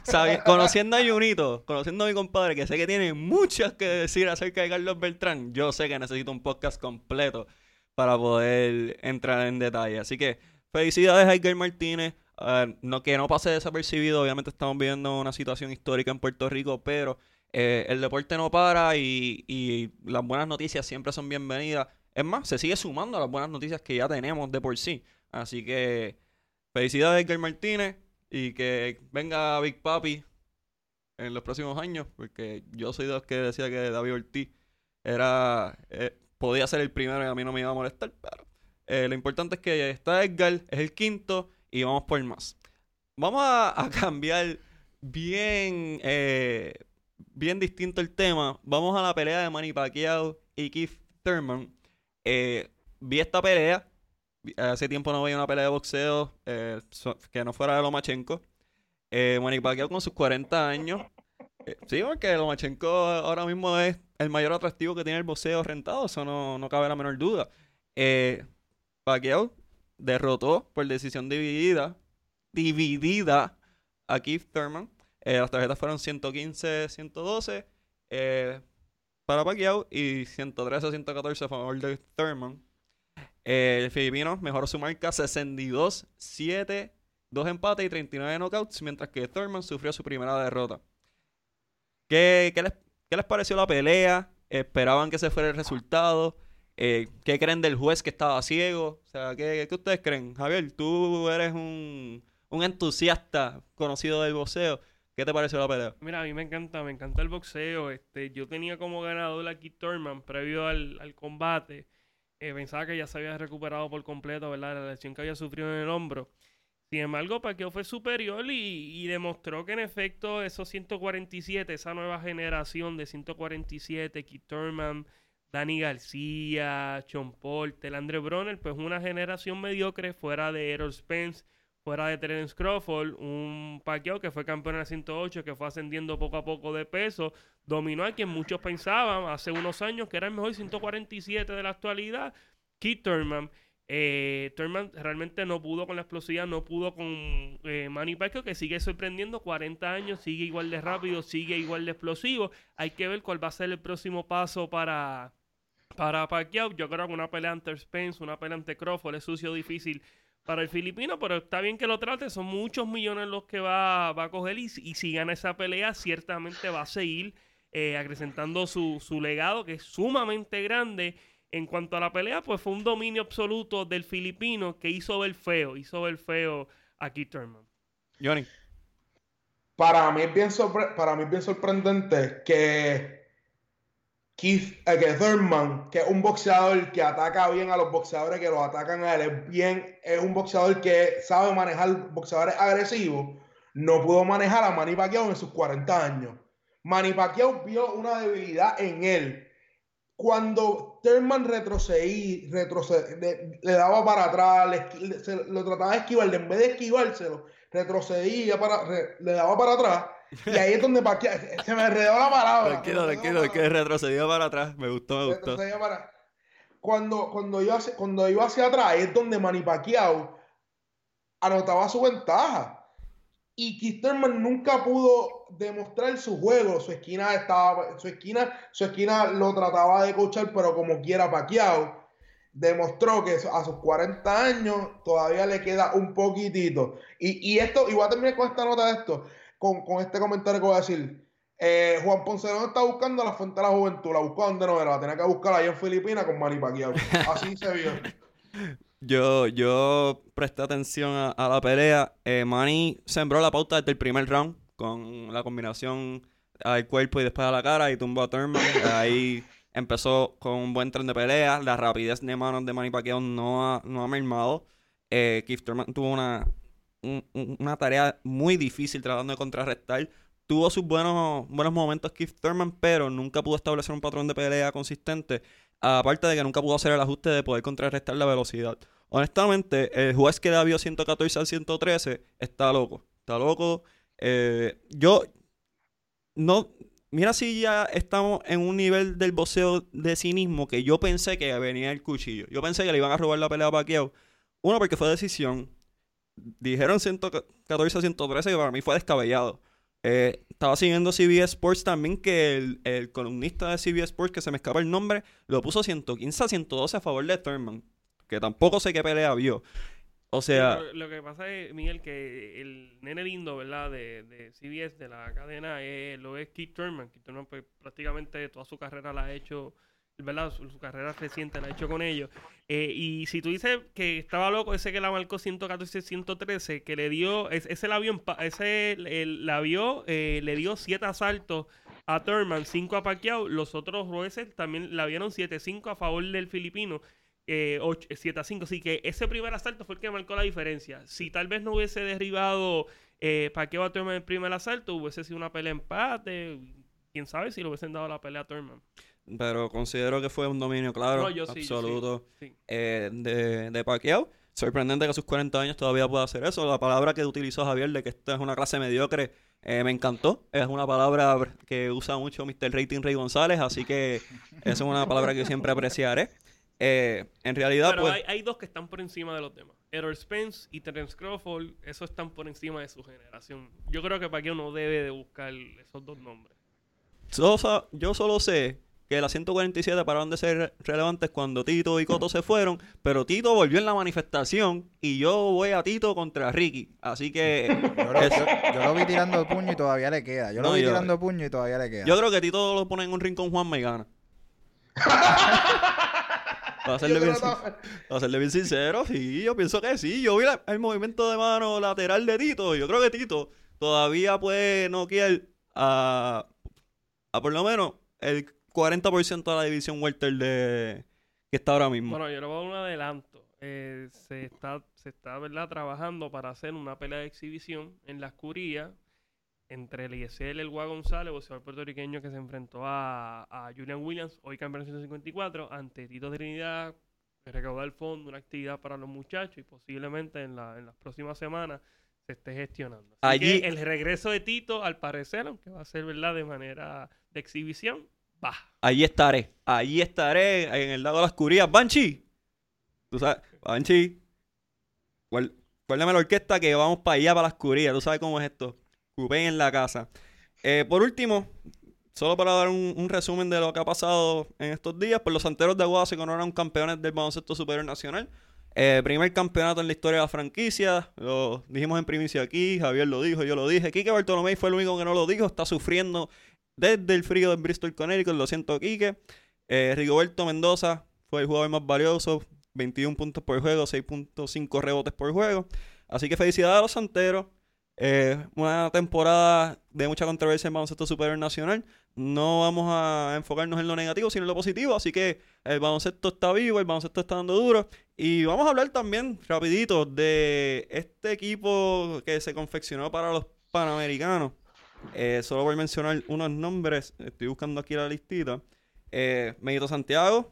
sabe- conociendo a Junito, conociendo a mi compadre, que sé que tiene muchas que decir acerca de Carlos Beltrán, yo sé que necesito un podcast completo para poder entrar en detalle. Así que, felicidades a Edgar Martínez. Ah, no, que no pase desapercibido, obviamente estamos viviendo una situación histórica en Puerto Rico, pero eh, el deporte no para y, y las buenas noticias siempre son bienvenidas. Es más, se sigue sumando a las buenas noticias que ya tenemos de por sí. Así que, felicidades Edgar Martínez y que venga Big Papi en los próximos años, porque yo soy de los que decía que David Ortiz era eh, podía ser el primero y a mí no me iba a molestar, pero eh, lo importante es que está Edgar, es el quinto y vamos por más. Vamos a, a cambiar bien eh, bien distinto el tema. Vamos a la pelea de Manny Pacquiao y Keith Thurman. Eh, vi esta pelea. Hace tiempo no veía una pelea de boxeo eh, que no fuera de Lomachenko. Eh, Manny Pacquiao con sus 40 años. Eh, sí, porque Lomachenko ahora mismo es el mayor atractivo que tiene el boxeo rentado. Eso no, no cabe la menor duda. Eh, Pacquiao derrotó por decisión dividida. Dividida a Keith Thurman. Las tarjetas fueron 115, 112 eh, para Pacquiao y 113, 114 a favor de Thurman. El filipino mejoró su marca 62, 7, 2 empates y 39 knockouts, mientras que Thurman sufrió su primera derrota. ¿Qué, qué les, qué les pareció la pelea? ¿Esperaban que ese fuera el resultado? Eh, ¿Qué creen del juez que estaba ciego? O sea, ¿qué, qué ustedes creen? Javier, tú eres un, un entusiasta conocido del boxeo. ¿Qué te pareció la pelea? Mira, a mí me encanta, me encanta el boxeo. Este, yo tenía como ganador a Keith Thurman previo al, combate. Eh, pensaba que ya se había recuperado por completo, ¿verdad? La lesión que había sufrido en el hombro. Sin embargo, Pacquiao fue superior y, demostró que en efecto esos 147, esa nueva generación de 147, Keith Thurman, Danny García, Sean Porter, Andre Bronner, pues una generación mediocre fuera de Errol Spence, fuera de Terence Crawford, un Pacquiao que fue campeón en el 108, que fue ascendiendo poco a poco de peso, dominó a quien muchos pensaban hace unos años que era el mejor 147 de la actualidad, Keith Thurman. Eh, Thurman realmente no pudo con la explosividad, no pudo con eh, Manny Pacquiao, que sigue sorprendiendo, 40 años, sigue igual de rápido, sigue igual de explosivo. Hay que ver cuál va a ser el próximo paso para, para Pacquiao. Yo creo que una pelea ante Spence, una pelea ante Crawford es sucio difícil para el filipino, pero está bien que lo trate. Son muchos millones los que va, va a coger y, si- y si gana esa pelea, ciertamente va a seguir eh, acrecentando su, su legado, que es sumamente grande. En cuanto a la pelea, pues fue un dominio absoluto del filipino que hizo ver feo, hizo ver feo a Keith Thurman. Johnny. Para mí es bien, sorpre- para mí es bien sorprendente que Keith, eh, Thurman, que es un boxeador que ataca bien a los boxeadores que los atacan a él, es bien, es un boxeador que sabe manejar boxeadores agresivos, no pudo manejar a Manny Pacquiao en sus 40 años. Manny Pacquiao vio una debilidad en él. Cuando Thurman retrocedí, retroced- le, daba para atrás, se- lo trataba de esquivar, en vez de esquivárselo, retrocedía, para, le daba para atrás. Y ahí es donde Pacquiao, se me enredó la palabra. Tranquilo, tranquilo, es que retrocedió para atrás. Me gustó, me gustó. para- Cuando, cuando, iba hacia, cuando iba hacia atrás, es donde Manny Pacquiao anotaba su ventaja. Y Keith Thurman nunca pudo demostrar su juego. Su esquina estaba, su esquina, su esquina lo trataba de coachar, pero como quiera Pacquiao demostró que a sus 40 años todavía le queda un poquitito. Y, y esto, y voy a terminar con esta nota de esto, con, con este comentario que voy a decir. Eh, Juan Ponce no está buscando la fuente de la juventud, la buscó donde no era, la tenía que buscar allá en Filipinas con Manny Pacquiao. Así se vio. Yo, yo presté atención a, la pelea. Eh, Manny sembró la pauta desde el primer round con la combinación al cuerpo y después a la cara y tumbó a Thurman. Ahí empezó con un buen tren de pelea. La rapidez de manos de Manny Pacquiao no ha, no ha mermado. Eh, Keith Thurman tuvo una, un- un- una tarea muy difícil tratando de contrarrestar tuvo sus buenos, buenos momentos Keith Thurman, pero nunca pudo establecer un patrón de pelea consistente. Aparte de que nunca pudo hacer el ajuste de poder contrarrestar la velocidad. Honestamente, el juez que le vio 114 al 113 está loco. Está loco. Eh, yo no. Mira si ya estamos en un nivel del boxeo de cinismo que yo pensé que venía el cuchillo. Yo pensé que le iban a robar la pelea a Pacquiao. Uno, porque fue decisión. Dijeron 114 a 113 que para mí fue descabellado. Eh, estaba siguiendo CBS Sports también que el, el columnista de CBS Sports, que se me escapa el nombre, lo puso 115 a 112 a favor de Thurman. Que tampoco sé qué pelea vio. O sea, Lo, lo que pasa es, Miguel, que el nene lindo, ¿verdad? De, de CBS, de la cadena, eh, lo es Keith Thurman. Keith Thurman, pues prácticamente toda su carrera la ha hecho, ¿verdad? Su, su carrera reciente la ha hecho con ellos. Eh, y si tú dices que estaba loco, ese que la marcó 114, 113, que le dio, es- ese la vio, ese el- la vio, eh, le dio 7 asaltos a Thurman, 5 a Pacquiao. Los otros jueces también la vieron 7-5 a favor del filipino. Eh, 7 a 5. Así que ese primer asalto fue el que marcó la diferencia. Si tal vez no hubiese derribado eh, a Thurman en el primer asalto, hubiese sido una pelea empate. Quién sabe si le hubiesen dado la pelea a Thurman. Pero considero que fue un dominio claro, No, sí, absoluto Sí. eh, de, de Pacquiao. Sorprendente que a sus 40 años todavía pueda hacer eso. La palabra que utilizó Javier de que esta es una clase mediocre eh, me encantó. Es una palabra que usa mucho Mr. Rating Rey González, así que esa es una palabra que yo siempre apreciaré. Eh, en realidad, Pero pues, hay, hay dos que están por encima de los demás. Errol Spence y Terence Crawford, esos están por encima de su generación. Yo creo que Pacquiao no debe de buscar esos dos nombres. yo solo sé que las 147 pararon de ser relevantes cuando Tito y Coto se fueron, pero Tito volvió en la manifestación y yo voy a Tito contra Ricky. Así que Yo lo, es- yo- yo lo vi tirando puño y todavía le queda. Yo No, lo vi yo- tirando puño y todavía le queda. yo creo que Tito lo pone en un rincón Juan y gana. Para Yo serle, bien, para bien sincero, sí, yo pienso que sí. Yo vi la- el movimiento de mano lateral de Tito. y Yo creo que Tito todavía puede noquear a, a por lo menos el 40% de la división welter de que está ahora mismo. Bueno, yo le voy a dar un adelanto. Eh, se está, se está ¿verdad? trabajando para hacer una pelea de exhibición en la escuría entre Eliezer El Gua González, boxeador puertorriqueño que se enfrentó a, a Julian Williams, hoy campeón 154, ante Tito Trinidad, recaudar el fondo, una actividad para los muchachos y posiblemente en, la, en las próximas semanas se esté gestionando. Así Allí- que el regreso de Tito, al parecer, aunque va a ser verdad de manera de exhibición, Allí estaré. Allí estaré en el lado de las curías. Banchi. Tú sabes, guar- Guárdame la orquesta que vamos para allá, para las curías. Tú sabes cómo es esto. Cupé en la casa. Eh, por último, solo para dar un, un resumen de lo que ha pasado en estos días, pues los Santeros de Aguada se coronaron campeones del baloncesto superior nacional. Eh, primer campeonato en la historia de la franquicia. Lo dijimos en primicia aquí. Javier lo dijo, yo lo dije. Quique Bartolomé fue el único que no lo dijo. Está sufriendo desde el frío de Bristol, Connecticut. Lo siento, Quique. Eh, Rigoberto Mendoza fue el jugador más valioso. 21 puntos por juego, 6.5 rebotes por juego. Así que felicidades a los Santeros. Eh, una temporada de mucha controversia en baloncesto superior nacional. No vamos a enfocarnos en lo negativo, sino en lo positivo. Así que el baloncesto está vivo, el baloncesto está dando duro. Y vamos a hablar también, rapidito, de este equipo que se confeccionó para los Panamericanos. Eh, solo por mencionar unos nombres, estoy buscando aquí la listita. Eh, Medito Santiago,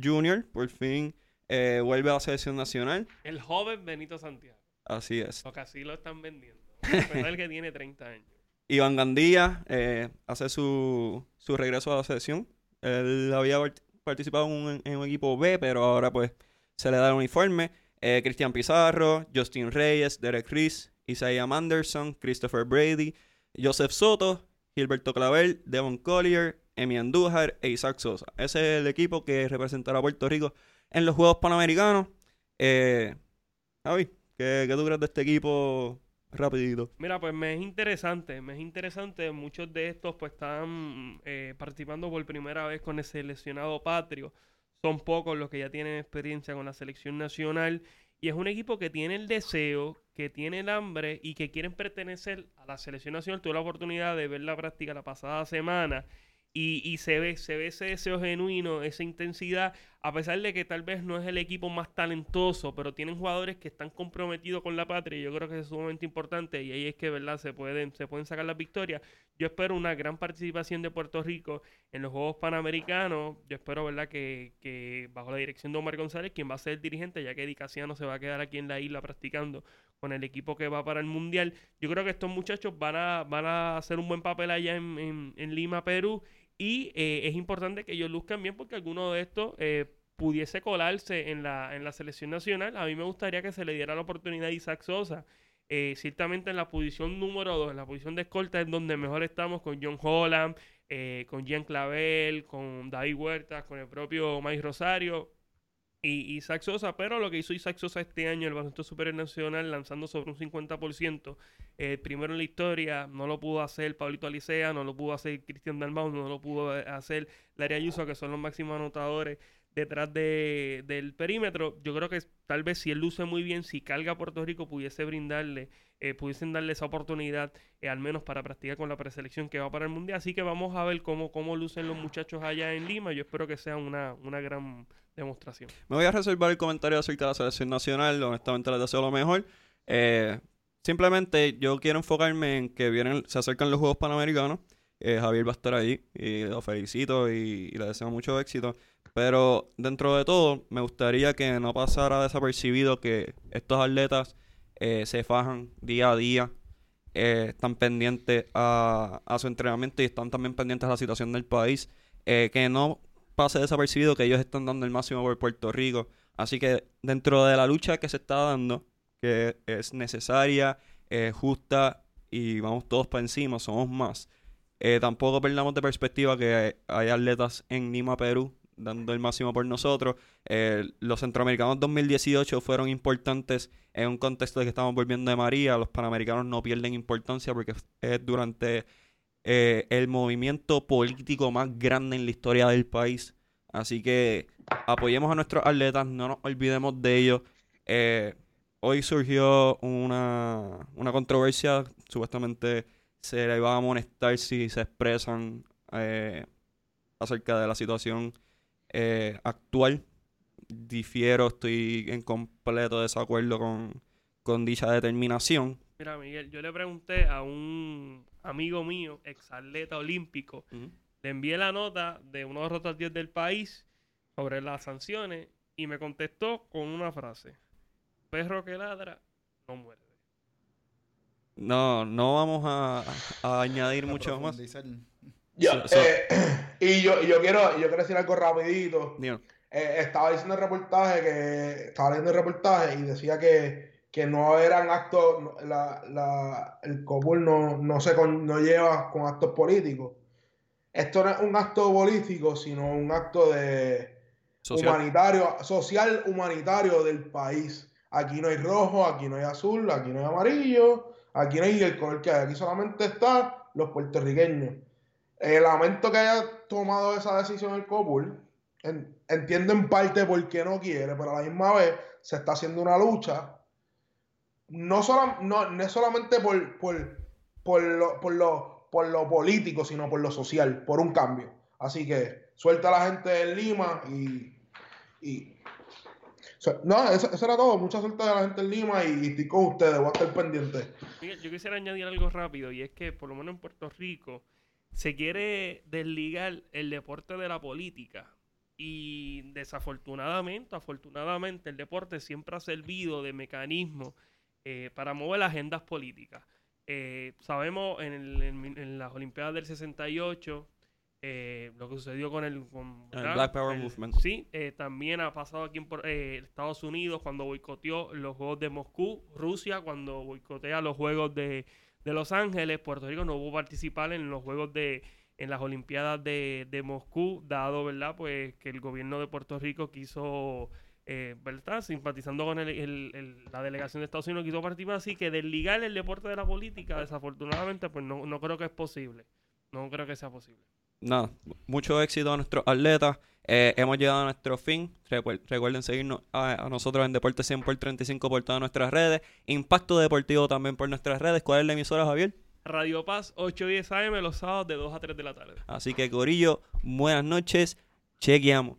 Junior, por fin eh, vuelve a la selección nacional. El joven Benito Santiago. Así es. Porque así lo están vendiendo. Pero el que tiene 30 años. Iván Gandía eh, hace su, su regreso a la selección. Él había part- participado en un, en un equipo B, pero ahora pues se le da el uniforme. Eh, Cristian Pizarro, Justin Reyes, Derek Reese, Isaiah Manderson, Christopher Brady, Joseph Soto, Gilberto Clavel, Devon Collier, Emi Andújar e Isaac Sosa. Ese es el equipo que representará a Puerto Rico en los Juegos Panamericanos. Eh, Javi, ¿qué, ¿qué tú crees de este equipo rapidito? Mira, pues me es interesante, me es interesante. Muchos de estos pues están eh, participando por primera vez con el seleccionado patrio. Son pocos los que ya tienen experiencia con la selección nacional. Y es un equipo que tiene el deseo, que tiene el hambre y que quieren pertenecer a la selección nacional. Tuve la oportunidad de ver la práctica la pasada semana. Y, se ve, se ve ese deseo genuino, esa intensidad, a pesar de que tal vez no es el equipo más talentoso, pero tienen jugadores que están comprometidos con la patria yo creo que es sumamente importante y ahí es que verdad se pueden, se pueden sacar las victorias. Yo espero una gran participación de Puerto Rico en los Juegos Panamericanos. Yo espero verdad que, que bajo la dirección de Omar González, quien va a ser el dirigente, ya que Dicasiano se va a quedar aquí en la isla practicando con el equipo que va para el Mundial. Yo creo que estos muchachos van a, van a hacer un buen papel allá en, en, en Lima, Perú. Y eh, es importante que ellos luzcan bien porque alguno de estos eh, pudiese colarse en la, en la selección nacional. A mí me gustaría que se le diera la oportunidad a Isaac Sosa. Eh, ciertamente en la posición número 2, en la posición de escolta, es donde mejor estamos con John Holland, eh, con Jean Clavel, con David Huertas, con el propio Mike Rosario y Isaac Sosa, pero lo que hizo Isaac Sosa este año el baloncesto superior nacional lanzando sobre un 50%, eh, primero en la historia, no lo pudo hacer Pablito Alicea, no lo pudo hacer Cristian Dalmau, no lo pudo hacer Larry Ayuso, que son los máximos anotadores detrás de, del perímetro. Yo creo que tal vez si él luce muy bien, si carga a Puerto Rico, pudiese brindarle, eh, pudiesen darle esa oportunidad, eh, al menos para practicar con la preselección que va para el Mundial. Así que vamos a ver cómo, cómo lucen los muchachos allá en Lima. Yo espero que sea una, una gran demostración. Me voy a reservar el comentario acerca de la selección nacional. Honestamente les deseo lo mejor. Eh, simplemente yo quiero enfocarme en que vienen, se acercan los Juegos Panamericanos. Eh, Javier va a estar ahí y lo felicito y, y le deseo mucho éxito. Pero dentro de todo, me gustaría que no pasara desapercibido que estos atletas eh, se fajan día a día, eh, están pendientes a, a, su entrenamiento y están también pendientes a la situación del país. Eh, que no pase desapercibido que ellos están dando el máximo por Puerto Rico. Así que dentro de la lucha que se está dando, que es necesaria, justa y vamos todos para encima, somos más. tampoco perdamos de perspectiva que hay atletas en Lima, Perú, dando el máximo por nosotros. Eh, los centroamericanos 2018 fueron importantes en un contexto de que estamos volviendo de María. Los panamericanos no pierden importancia porque es durante eh, el movimiento político más grande en la historia del país. Así que apoyemos a nuestros atletas, no nos olvidemos de ellos. Eh, hoy surgió una, una controversia, supuestamente se le va a amonestar si se expresan acerca de la situación eh, actual. Difiero, estoy en completo desacuerdo con, con dicha determinación. Mira, Miguel, yo le pregunté a un amigo mío, exatleta olímpico, Ujú. le envié la nota de uno de los rotativos del país sobre las sanciones y me contestó con una frase: Perro que ladra, no muerde. No, no vamos a, a añadir mucho más. Profundizar. Yo, So- so- eh, y yo, yo quiero, yo quiero decir algo rapidito. Eh, estaba diciendo el reportaje que estaba leyendo el reportaje y decía que, que no eran actos, la, la- el COPUL no, no se con- no lleva con actos políticos. Esto no es un acto político, sino un acto de Social. humanitario, social humanitario del país. Aquí no hay rojo, aquí no hay azul, aquí no hay amarillo, aquí no hay el color que hay, aquí solamente están los puertorriqueños. Eh, lamento que haya tomado esa decisión el COPUL. En- entiendo en parte por qué no quiere, pero a la misma vez se está haciendo una lucha. No, sola- no, no es solamente por, por, por, lo, por, lo, por lo político, sino por lo social, por un cambio. Así que suelta a la gente en Lima y. y- no, eso, era todo. Mucha suerte a la gente en Lima y, y estoy con ustedes, voy a estar pendiente. Yo quisiera añadir algo rápido y es que por lo menos en Puerto Rico se quiere desligar el deporte de la política y desafortunadamente, afortunadamente el deporte siempre ha servido de mecanismo eh, para mover agendas políticas. Eh, sabemos en, el- en- en las Olimpiadas del 68 eh, lo que sucedió con el, con, El ¿verdad? Black Power El- Movement. Sí, también ha pasado aquí en Estados Unidos cuando boicoteó los Juegos de Moscú, Rusia cuando boicotea los Juegos de, de Los Ángeles, Puerto Rico no pudo participar en los Juegos de en las Olimpiadas de, de Moscú, dado, ¿verdad? Pues que el gobierno de Puerto Rico quiso, eh, ¿verdad? Simpatizando con el- la delegación de Estados Unidos, quiso participar, así que desligar el deporte de la política, desafortunadamente, pues no, no creo que es posible. No creo que sea posible. Nada, mucho éxito a nuestros atletas. Eh, hemos llegado a nuestro fin. Recuer- recuerden seguirnos a, a nosotros en Deporte 100 por 35 por todas nuestras redes. Impacto Deportivo también por nuestras redes. ¿Cuál es la emisora, Javier? Radio Paz 810 AM los sábados de 2 a 3 de la tarde. Así que, Corillo, buenas noches. Chequeamos.